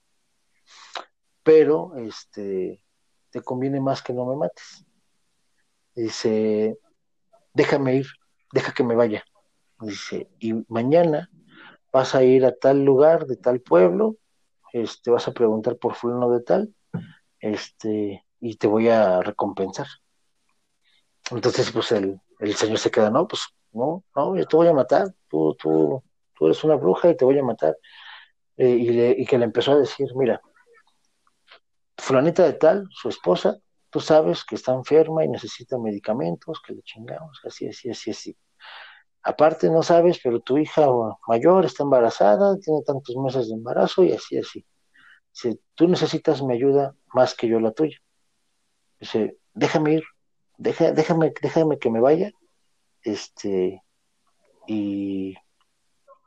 pero este, te conviene más que no me mates. Dice, déjame ir, deja que me vaya. Dice, y mañana vas a ir a tal lugar de tal pueblo, este, vas a preguntar por fulano de tal, este, y te voy a recompensar. Entonces, pues el, el señor se queda, no, pues no, no, yo te voy a matar, tú, tú, tú eres una bruja y te voy a matar. Eh, y, le, y que le empezó a decir, mira, fulanita de tal, su esposa, tú sabes que está enferma y necesita medicamentos, que le chingamos, así, así, así, así. Aparte no sabes, pero tu hija mayor está embarazada, tiene tantos meses de embarazo y así, así. Dice, tú necesitas mi ayuda más que yo la tuya. Dice, déjame ir, déjame, déjame que me vaya, este, y,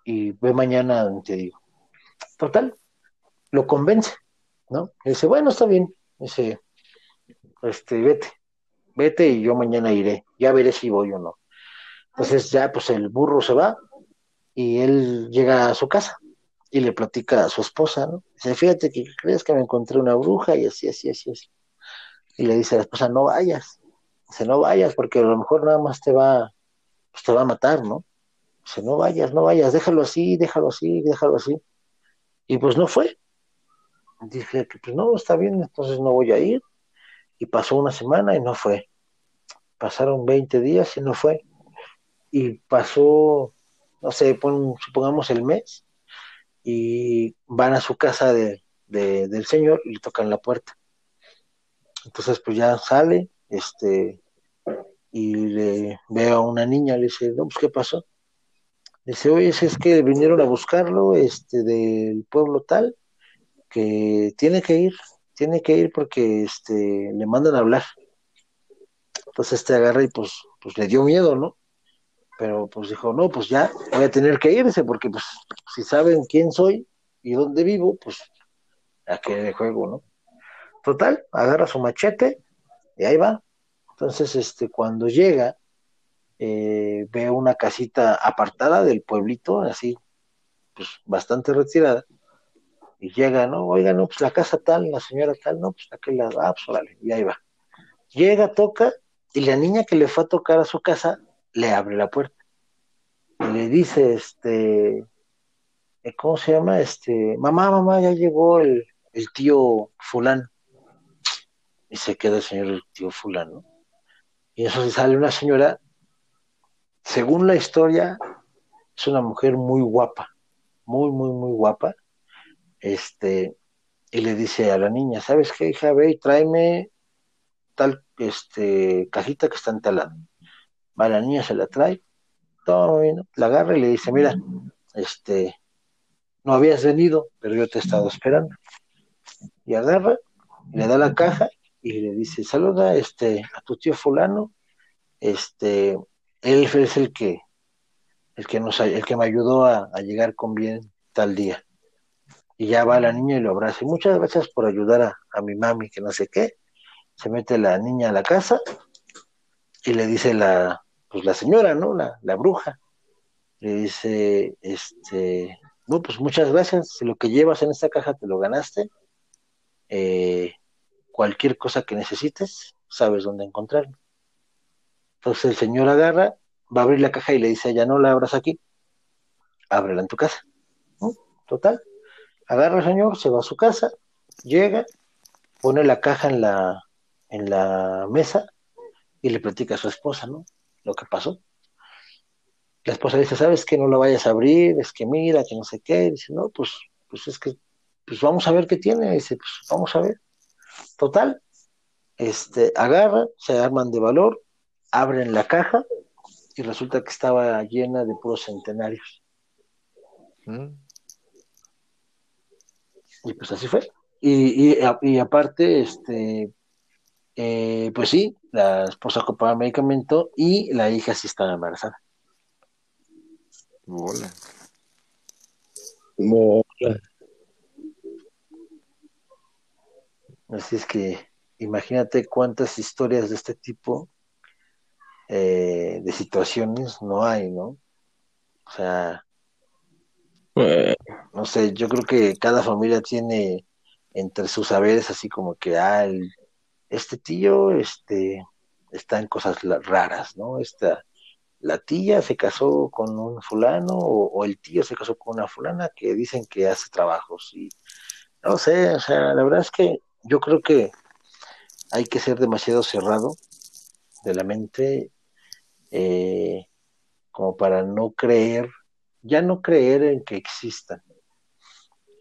y ve mañana, te digo. Total, lo convence, ¿no? dice, bueno, está bien. Dice, este, vete, vete y yo mañana iré, ya veré si voy o no. Entonces ya pues el burro se va y él llega a su casa y le platica a su esposa, ¿no? Dice, fíjate que crees que me encontré una bruja y así, así, así, así. Y le dice a la esposa, no vayas, dice, no vayas porque a lo mejor nada más te va, pues te va a matar, ¿no? Dice, no vayas, no vayas, déjalo así, déjalo así, déjalo así. Y pues no fue. Dije, pues no, está bien, entonces no voy a ir. Y pasó una semana y no fue. Pasaron 20 días y no fue. Y pasó, no sé, supongamos el mes, y van a su casa de, del señor y le tocan la puerta. Entonces, pues ya sale, este, y le veo a una niña, le dice, no, pues, ¿qué pasó? Dice, oye, es que vinieron a buscarlo, este, del pueblo tal, que tiene que ir, tiene que ir porque este, le mandan a hablar. Entonces este agarra y pues, pues le dio miedo, ¿no? Pero pues dijo, no, pues ya voy a tener que irse porque pues si saben quién soy y dónde vivo, pues a qué de juego, ¿no? Total, agarra su machete y ahí va. Entonces, este, cuando llega, eh, ve una casita apartada del pueblito, así, pues bastante retirada, y llega, ¿no? Oiga, no, pues la casa tal, la señora tal, no, pues aquel lado, ah, pues y ahí va. Llega, toca, y la niña que le fue a tocar a su casa le abre la puerta. Y le dice, este, eh, ¿cómo se llama? Este, mamá, mamá, ya llegó el, el tío fulano. Y se queda el señor el tío fulano. Y eso sale una señora, según la historia, es una mujer muy guapa, muy, muy, muy guapa este, y le dice a la niña, ¿sabes qué, hija? Ve y tráeme tal este, cajita que está en tal Va, la niña se la trae, todo bien, la agarra y le dice, mira, este, no habías venido, pero yo te he estado esperando. Y agarra, le da la caja y le dice, saluda este, a tu tío fulano, este, él es el que, el que nos, el que me ayudó a llegar con bien tal día y ya va la niña y lo abraza. Y muchas gracias por ayudar a, mi mami, que no sé qué. Se mete la niña a la casa y le dice la, pues la señora, ¿no? La, la bruja. Le dice, este, no, pues muchas gracias. Si lo que llevas en esta caja te lo ganaste, eh, cualquier cosa que necesites, sabes dónde encontrarlo. Entonces el señor agarra, va a abrir la caja y le dice, ya no la abras aquí, ábrela en tu casa. Total, agarra el señor, se va a su casa, llega, pone la caja en la, en la mesa y le platica a su esposa, ¿no? Lo que pasó. La esposa dice, ¿sabes que no la vayas a abrir? Es que mira, que no sé qué. Dice, no, pues, pues es que, pues vamos a ver qué tiene. Dice, pues vamos a ver. Total, este, agarra, se arman de valor, abren la caja y resulta que estaba llena de puros centenarios. Y pues así fue. Y, y, aparte, este, eh, pues sí, la esposa ocupaba medicamento y la hija sí estaba embarazada. Hola. Hola. Así es que imagínate cuántas historias de este tipo eh, de situaciones no hay, ¿no? O sea, eh. no sé, yo creo que cada familia tiene entre sus saberes así como que, ah, este tío este, está en cosas raras, ¿no? Esta, la tía se casó con un fulano o, el tío se casó con una fulana que dicen que hace trabajos y no sé, o sea, la verdad es que yo creo que hay que ser demasiado cerrado de la mente eh, como para no creer, ya no creer en que existan,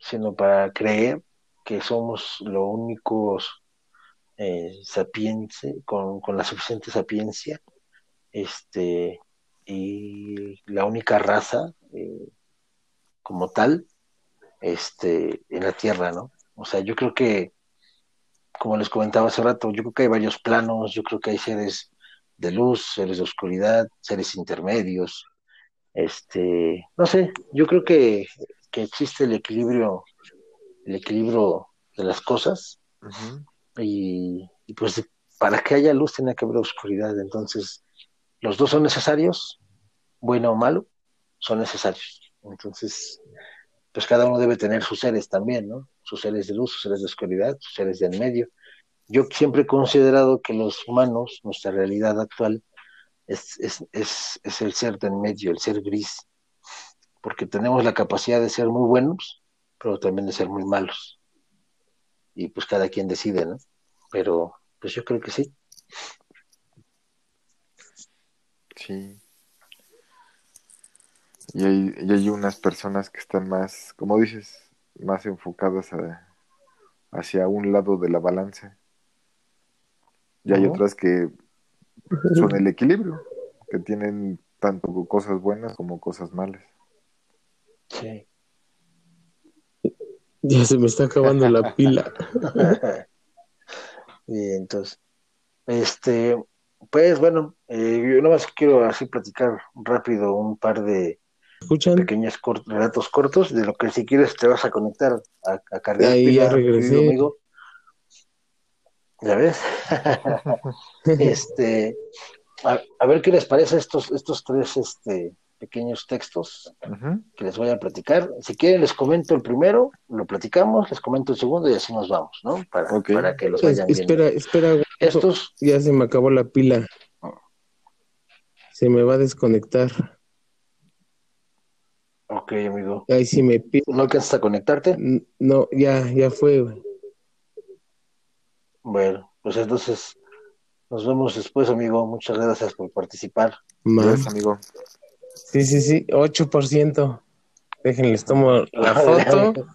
sino para creer que somos los únicos eh, con, con, la suficiente sapiencia, este, y la única raza eh, como tal, este, en la Tierra, ¿no? O sea, yo creo que como les comentaba hace rato, yo creo que hay varios planos, yo creo que hay seres de luz, seres de oscuridad, seres intermedios, este, no sé, yo creo que, existe el equilibrio, el equilibrio de las cosas, y, pues para que haya luz tiene que haber oscuridad, entonces los dos son necesarios, bueno o malo, son necesarios, entonces pues cada uno debe tener sus seres también, ¿no? sus seres de luz, sus seres de oscuridad, sus seres de en medio. Yo siempre he considerado que los humanos, nuestra realidad actual, es, es, es, es el ser de en medio, el ser gris, porque tenemos la capacidad de ser muy buenos, pero también de ser muy malos. Y pues cada quien decide, ¿no? Pero pues yo creo que sí. Sí. Y hay, y hay unas personas que están más, como dices, más enfocadas hacia un lado de la balanza. Y hay otras que son el equilibrio, que tienen tanto cosas buenas como cosas malas. Sí. Ya se me está acabando la pila. y entonces, este, pues bueno, eh, yo nada más quiero así platicar rápido un par de, ¿Escuchan? Pequeños relatos cortos de lo que si quieres te vas a conectar a, cargar. Ahí ya regresé. Amigo. ¿Ya ves? este, a, ver qué les parece estos, estos tres este, pequeños textos que les voy a platicar. Si quieren les comento el primero, lo platicamos, les comento el segundo y así nos vamos, ¿no? Para, para que los vayan Espera, viendo. espera. Estos... Ya se me acabó la pila. Se me va a desconectar. Ok, amigo. Ahí sí me ¿No alcanzas a conectarte? No, ya, ya fue. Bueno, pues entonces nos vemos después, amigo. Muchas gracias por participar. Gracias, amigo. Sí, sí, sí, 8%. Déjenles tomo la foto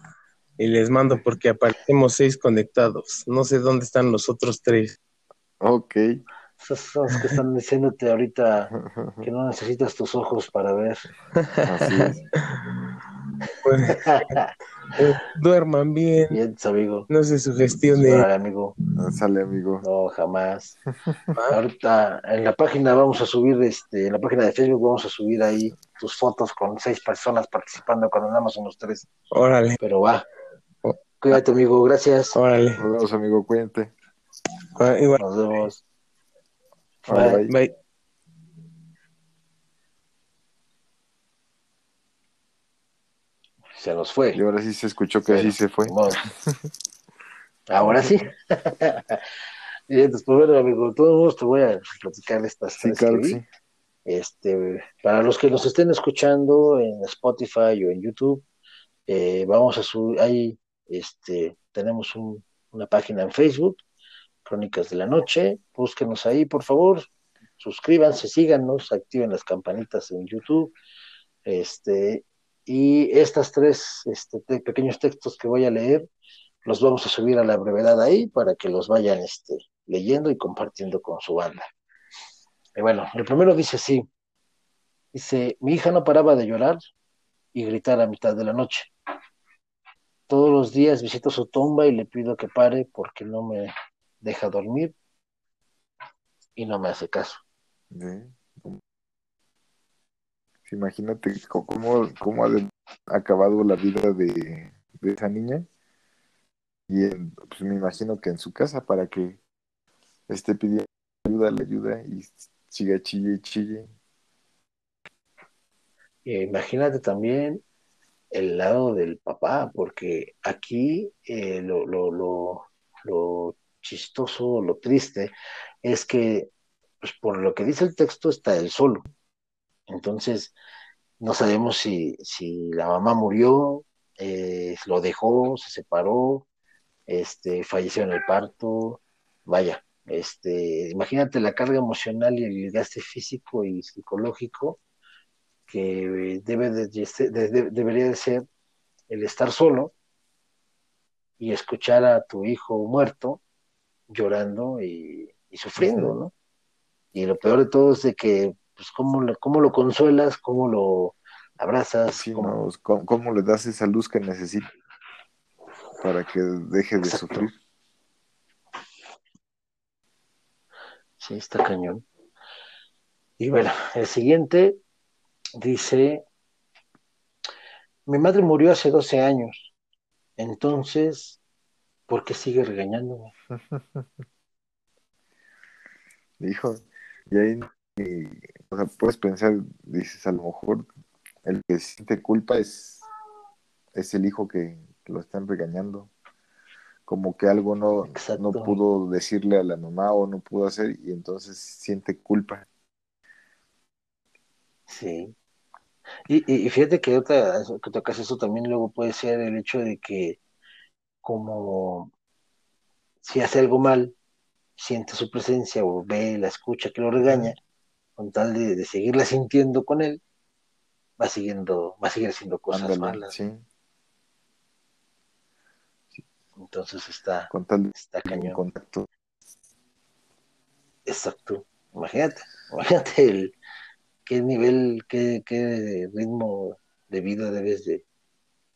y les mando porque aparecemos seis conectados. No sé dónde están los otros tres. Ok. Esos son los que están diciéndote ahorita que no necesitas tus ojos para ver. Así es. Pues, duerman bien. Bien, amigo. No se sugestione. Sale, amigo. Sale, amigo. No, jamás. ahorita en la página vamos a subir, este, en la página de Facebook vamos a subir ahí tus fotos con seis personas participando cuando andamos unos tres. Órale. Pero va. Cuídate, amigo. Gracias. Órale. Nos vemos, amigo. Cuídate. Ah, Nos vemos. Bye. Se nos fue. Y ahora sí se escuchó que así se fue. ahora sí. y entonces, pues bueno, amigo, todos te voy a platicar estas sí, claro sí. Este, para los que nos estén escuchando en Spotify o en YouTube, eh, vamos a subir, ahí este, tenemos una página en Facebook Crónicas de la Noche. Búsquenos ahí, por favor. Suscríbanse, síganos, activen las campanitas en YouTube. Este, y estas tres este, pequeños textos que voy a leer los vamos a subir a la brevedad ahí para que los vayan este, leyendo y compartiendo con su banda. Y bueno, el primero dice así. Dice, mi hija no paraba de llorar y gritar a mitad de la noche. Todos los días visito su tumba y le pido que pare porque no me deja dormir y no me hace caso. Imagínate cómo, cómo ha acabado la vida de, esa niña. Y pues me imagino que en su casa para que esté pidiendo ayuda, le ayuda y siga chille chille. imagínate también el lado del papá, porque aquí eh, lo, lo, lo, lo, chistoso, lo triste, es que, pues por lo que dice el texto, está él solo. Entonces, no sabemos si, si la mamá murió, eh, lo dejó, se separó, este, falleció en el parto, vaya, este, imagínate la carga emocional y el desgaste físico y psicológico que debe de, debería de ser el estar solo y escuchar a tu hijo muerto llorando y, sufriendo, ¿no? Y lo peor de todo es de que, pues, ¿cómo, cómo lo consuelas? ¿Cómo lo abrazas? ¿Cómo... le das esa luz que necesita para que deje de sufrir? Sí, está cañón. Y bueno, el siguiente dice, mi madre murió hace 12 años, entonces, ¿por qué sigue regañándome? Hijo, y ahí, o sea, puedes pensar, dices, a lo mejor el que siente culpa es, es el hijo que, lo están regañando como que algo no, no pudo decirle a la mamá o no pudo hacer y entonces siente culpa. Sí. Y, y fíjate que, otra, que tocas eso también luego puede ser el hecho de que como si hace algo mal, siente su presencia o ve, la escucha que lo regaña, con tal de, seguirla sintiendo con él, va siguiendo, va a seguir haciendo cosas malas. Sí. Entonces está, con tal está cañón. Contacto. Exacto. Imagínate, imagínate el, qué nivel, qué, qué ritmo de vida debes de,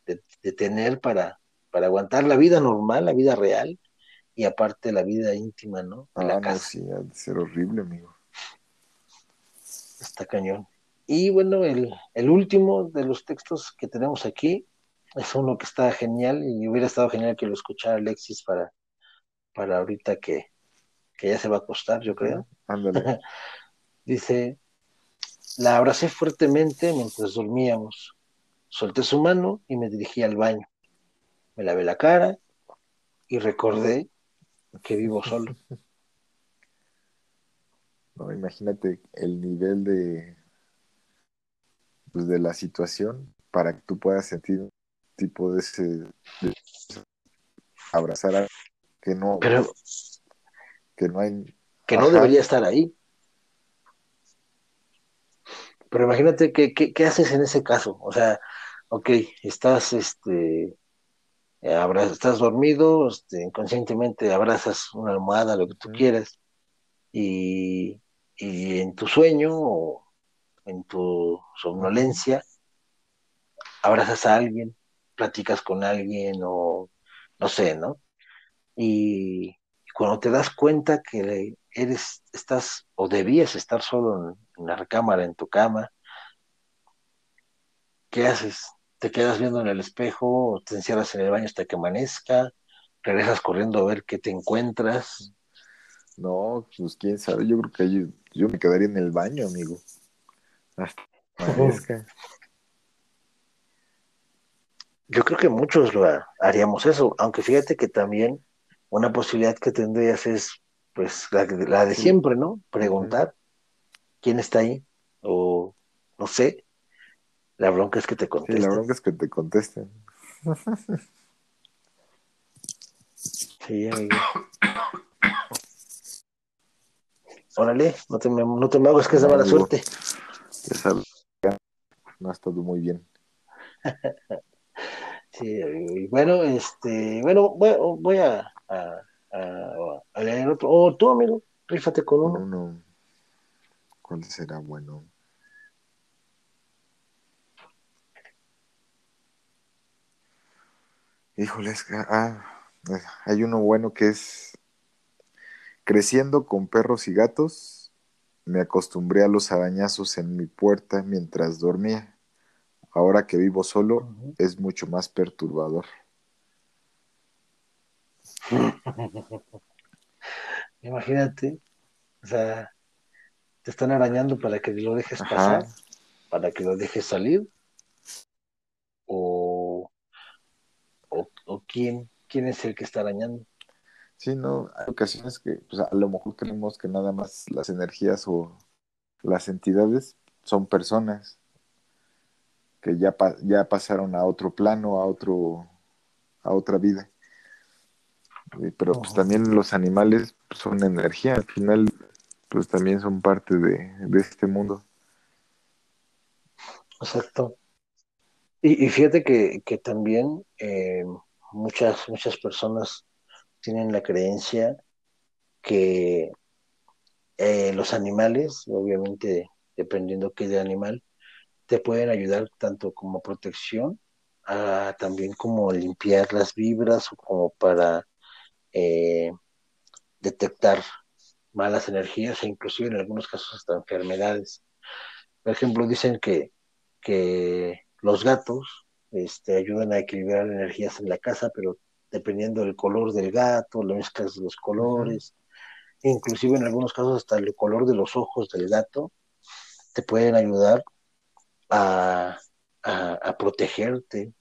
de, tener para, para aguantar la vida normal, la vida real, y aparte la vida íntima, ¿no? la ah, casa. sí, ha de ser horrible, amigo. Está cañón. Y bueno, el, el, último de los textos que tenemos aquí es uno que está genial y hubiera estado genial que lo escuchara Alexis para, para ahorita que, que ya se va a acostar, yo creo. Ándale. Dice, la abracé fuertemente mientras dormíamos. Solté su mano y me dirigí al baño. Me lavé la cara y recordé que vivo solo. No, imagínate el nivel de pues de la situación para que tú puedas sentir tipo de ese abrazar a que no que no hay que no debería estar ahí. Pero imagínate qué, qué, haces en ese caso. O sea, ok, estás, este, estás dormido, este, inconscientemente abrazas una almohada, lo que tú quieras, y, y en tu sueño o en tu somnolencia, abrazas a alguien, platicas con alguien o no sé, ¿no? Y, cuando te das cuenta que eres, estás o debías estar solo en, la recámara, en tu cama, ¿qué haces? ¿Te quedas viendo en el espejo te encierras en el baño hasta que amanezca? ¿Regresas corriendo a ver qué te encuentras? No, pues quién sabe, yo creo que yo, me quedaría en el baño, amigo. Hasta. Yo creo que muchos lo haríamos eso, aunque fíjate que también una posibilidad que tendrías es pues la, de siempre, ¿no? Preguntar quién está ahí o no sé. La bronca es que te contesten. la bronca es que te contesten. sí, amigo. Órale, no te, no te me hagas que es de mala suerte. Esa no ha estado muy bien. sí. Y bueno, este, bueno, voy, voy a, a, leer otro. O tú, amigo, rífate con uno. uno. ¿Cuál será bueno? Híjoles, ah, hay uno bueno que es creciendo con perros y gatos, me acostumbré a los arañazos en mi puerta mientras dormía. Ahora que vivo solo, es mucho más perturbador. Imagínate, o sea, te están arañando para que lo dejes pasar, para que lo dejes salir, o, o, quién, quién es el que está arañando. Sí, no, hay ocasiones que pues, a lo mejor creemos que nada más las energías o las entidades son personas que ya, ya pasaron a otro plano, a otro a otra vida. Pero pues también los animales son energía, al final pues también son parte de, este mundo. Exacto. Y, fíjate que, también eh, muchas, muchas personas tienen la creencia que eh, los animales, obviamente dependiendo qué de animal, te pueden ayudar tanto como protección, a, también como limpiar las vibras o como para eh, detectar malas energías e inclusive en algunos casos hasta enfermedades. Por ejemplo, dicen que, que los gatos este, ayudan a equilibrar energías en la casa, pero dependiendo del color del gato, la mezcla de los colores, inclusive en algunos casos hasta el color de los ojos del gato, te pueden ayudar a, a, protegerte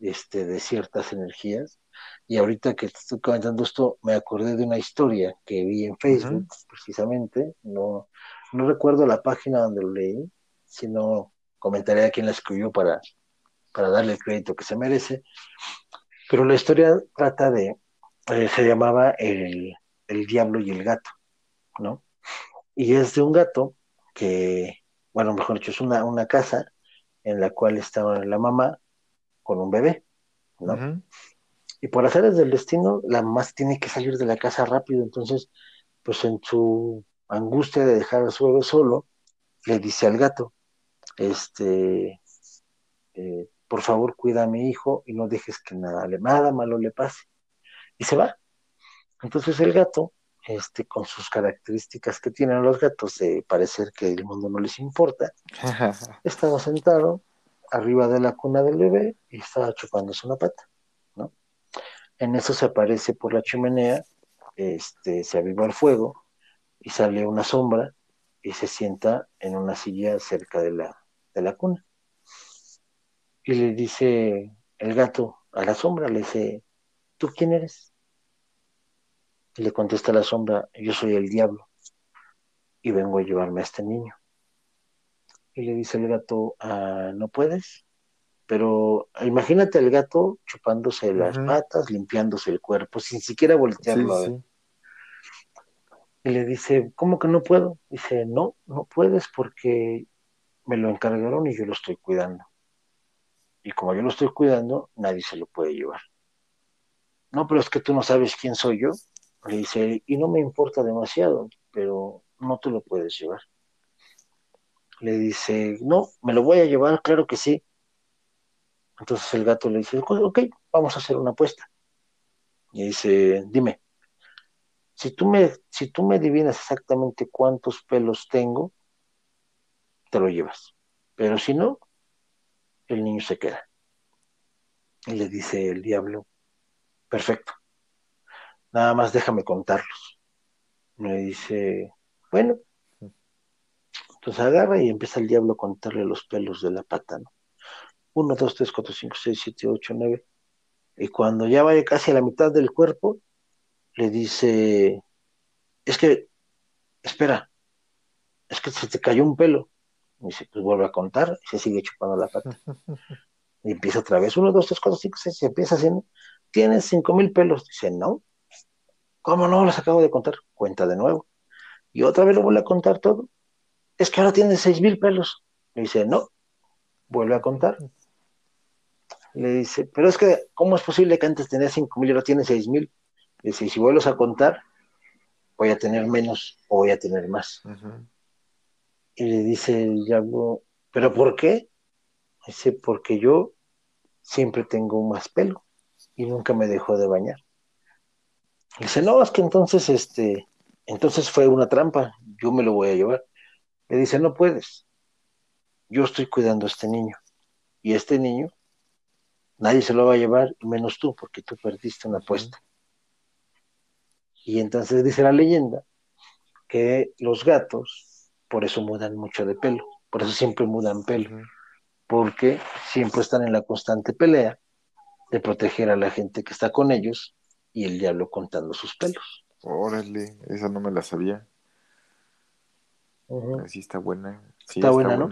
este, de ciertas energías y ahorita que te estoy comentando esto, me acordé de una historia que vi en Facebook, precisamente. No, no recuerdo la página donde lo leí, sino comentaré a quién la escribió para, para darle el crédito que se merece. Pero la historia trata de, eh, se llamaba el, el diablo y el gato, ¿no? Y es de un gato que, bueno, mejor dicho, es una, una casa en la cual estaba la mamá con un bebé, ¿no? Y por hacer del destino, la mamá tiene que salir de la casa rápido. Entonces, pues en su angustia de dejar a su bebé solo, le dice al gato, este, eh, por favor cuida a mi hijo y no dejes que nada, nada malo le pase. Y se va. Entonces el gato, este, con sus características que tienen los gatos de parecer que el mundo no les importa, estaba sentado arriba de la cuna del bebé y estaba chupándose una pata. En eso se aparece por la chimenea, este, se aviva el fuego y sale una sombra y se sienta en una silla cerca de la, de la cuna. Y le dice el gato a la sombra, le dice, ¿tú quién eres? Y le contesta la sombra, yo soy el diablo y vengo a llevarme a este niño. Y le dice el gato, ah, ¿no puedes? Pero imagínate al gato chupándose las patas, limpiándose el cuerpo, sin siquiera voltearlo a ver. Y le dice, ¿cómo que no puedo? Dice, no, no puedes porque me lo encargaron y yo lo estoy cuidando. Y como yo lo estoy cuidando, nadie se lo puede llevar. No, pero es que tú no sabes quién soy yo. Le dice, y no me importa demasiado, pero no te lo puedes llevar. Le dice, no, me lo voy a llevar, claro que sí, entonces el gato le dice, ok, vamos a hacer una apuesta. Y dice, dime, si tú me, si tú me adivinas exactamente cuántos pelos tengo, te lo llevas. Pero si no, el niño se queda. Y le dice el diablo, perfecto, nada más déjame contarlos. Me dice, bueno, entonces agarra y empieza el diablo a contarle los pelos de la pata, ¿no? 1, 2, 3, 4, 5, 6, 7, 8, 9. Y cuando ya vaya casi a la mitad del cuerpo, le dice, es que, espera, es que se te cayó un pelo. Y dice, pues vuelve a contar, y se sigue chupando la pata. Y empieza otra vez, 1, 2, 3, 4, 5, 6, y empieza haciendo, tienes cinco mil pelos. Dice, no, ¿cómo no? Los acabo de contar. Cuenta de nuevo. Y otra vez lo vuelve a contar todo. Es que ahora tienes seis mil pelos. Y dice, no, vuelve a contar le dice, pero es que, ¿cómo es posible que antes tenía cinco mil y ahora tiene seis mil? Dice, y si vuelves a contar, voy a tener menos o voy a tener más. Y le dice el diablo, ¿pero por qué? Dice, porque yo siempre tengo más pelo y nunca me dejó de bañar. dice, no, es que entonces, este, entonces fue una trampa, yo me lo voy a llevar. Le dice, no puedes, yo estoy cuidando a este niño, y este niño, nadie se lo va a llevar, menos tú, porque tú perdiste una apuesta. Y entonces dice la leyenda que los gatos, por eso mudan mucho de pelo, por eso siempre mudan pelo, porque siempre están en la constante pelea de proteger a la gente que está con ellos y el diablo contando sus pelos. Órale, esa no me la sabía. Sí, está buena. está, buena, ¿no?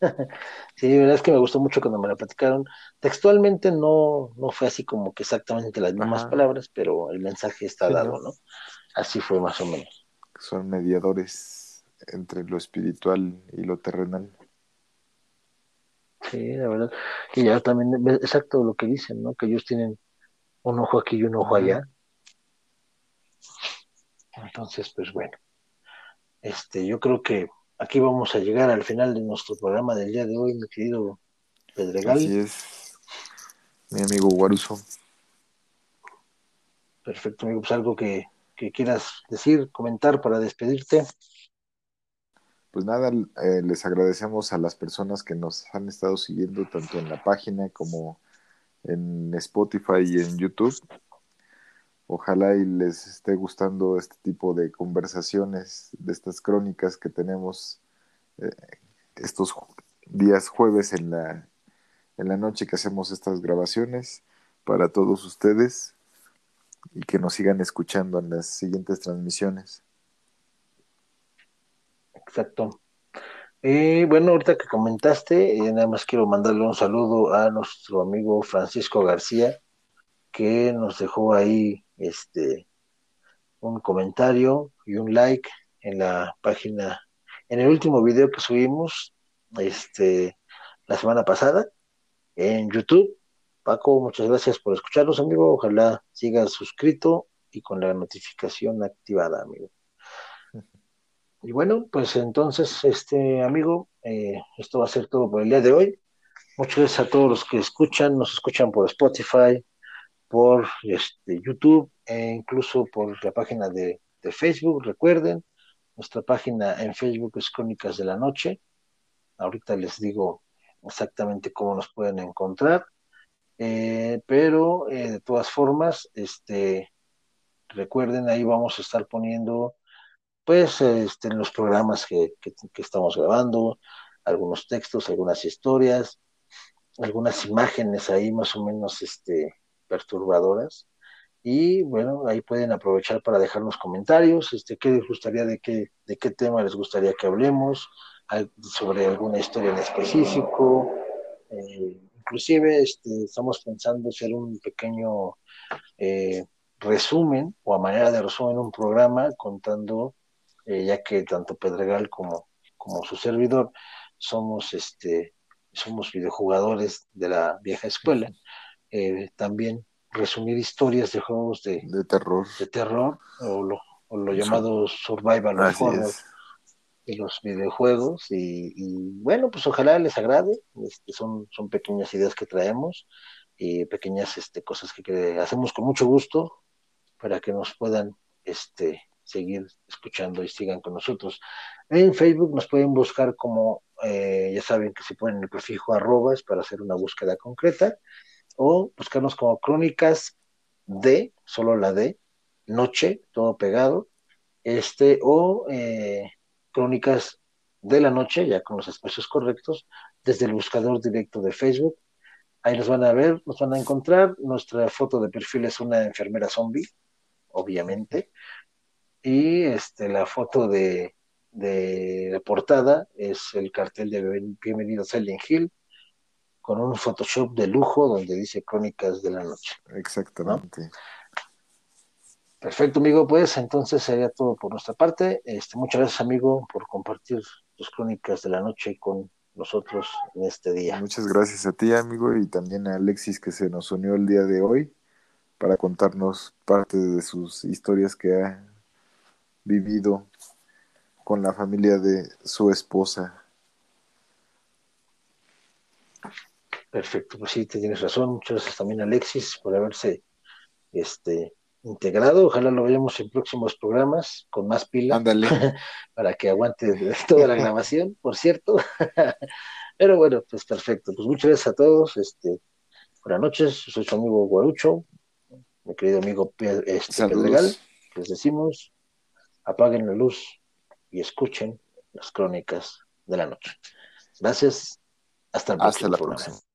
sí, la verdad es que me gustó mucho cuando me la platicaron. Textualmente no, no fue así como que exactamente las mismas palabras, pero el mensaje está dado, ¿no? Así fue más o menos. Son mediadores entre lo espiritual y lo terrenal. Sí, la verdad. Y ya también, exacto lo que dicen, ¿no? Que ellos tienen un ojo aquí y un ojo allá. Entonces, pues bueno. Este, yo creo que aquí vamos a llegar al final de nuestro programa del día de hoy, mi querido Pedregal. Así es, mi amigo Guaruso. Perfecto, amigo. Pues algo que, que quieras decir, comentar para despedirte. Pues nada, eh, les agradecemos a las personas que nos han estado siguiendo tanto en la página como en Spotify y en YouTube. Ojalá y les esté gustando este tipo de conversaciones, de estas crónicas que tenemos eh, estos días jueves en la, en la noche que hacemos estas grabaciones para todos ustedes y que nos sigan escuchando en las siguientes transmisiones. Exacto. Y bueno, ahorita que comentaste, eh, nada más quiero mandarle un saludo a nuestro amigo Francisco García, que nos dejó ahí este un comentario y un like en la página, en el último video que subimos este la semana pasada en YouTube. Paco, muchas gracias por escucharnos, amigo. Ojalá sigas suscrito y con la notificación activada, amigo. Y bueno, pues entonces, este amigo, eh, esto va a ser todo por el día de hoy. Muchas gracias a todos los que escuchan, nos escuchan por Spotify, por este, YouTube e incluso por la página de, Facebook. Recuerden, nuestra página en Facebook es Crónicas de la Noche. Ahorita les digo exactamente cómo nos pueden encontrar. Eh, pero eh, de todas formas, este, recuerden, ahí vamos a estar poniendo pues este, en los programas que, estamos grabando, algunos textos, algunas historias, algunas imágenes ahí más o menos este, perturbadoras. Y bueno, ahí pueden aprovechar para dejarnos comentarios, este, qué les gustaría, de qué, de qué tema les gustaría que hablemos, sobre alguna historia en específico. Eh, inclusive este, estamos pensando hacer un pequeño eh, resumen o a manera de resumen un programa contando eh, ya que tanto Pedregal como, como su servidor somos, este, somos videojugadores de la vieja escuela, eh, también resumir historias de juegos de, terror, de terror o lo, o lo llamado survival horror de los videojuegos y, bueno pues ojalá les agrade este, son, son pequeñas ideas que traemos y pequeñas este, cosas que, hacemos con mucho gusto para que nos puedan este seguir escuchando y sigan con nosotros. En Facebook nos pueden buscar como, eh, ya saben que se ponen el prefijo arrobas para hacer una búsqueda concreta, o buscarnos como crónicas de, solo la de, noche, todo pegado, este, o eh, crónicas de la noche, ya con los espacios correctos, desde el buscador directo de Facebook. Ahí nos van a ver, nos van a encontrar. Nuestra foto de perfil es una enfermera zombie, obviamente y este, la foto de, la portada es el cartel de Bienvenido a Silent Hill con un Photoshop de lujo donde dice Crónicas de la Noche. Exactamente. Perfecto, amigo. Pues entonces sería todo por nuestra parte. Este, muchas gracias, amigo, por compartir tus Crónicas de la Noche con nosotros en este día. Muchas gracias a ti, amigo, y también a Alexis que se nos unió el día de hoy para contarnos parte de sus historias que ha vivido con la familia de su esposa. Perfecto, pues sí, tienes razón. Muchas gracias también Alexis por haberse este, integrado. Ojalá lo veamos en próximos programas con más pila. Ándale. para que aguante toda la grabación, por cierto. Pero bueno, pues perfecto. Pues muchas gracias a todos. Este, buenas noches. Soy su amigo Guarucho, mi querido amigo este, Pedregal. Les decimos, apaguen la luz y escuchen las crónicas de la noche. Gracias. Hasta el próximo Hasta la programa. próxima.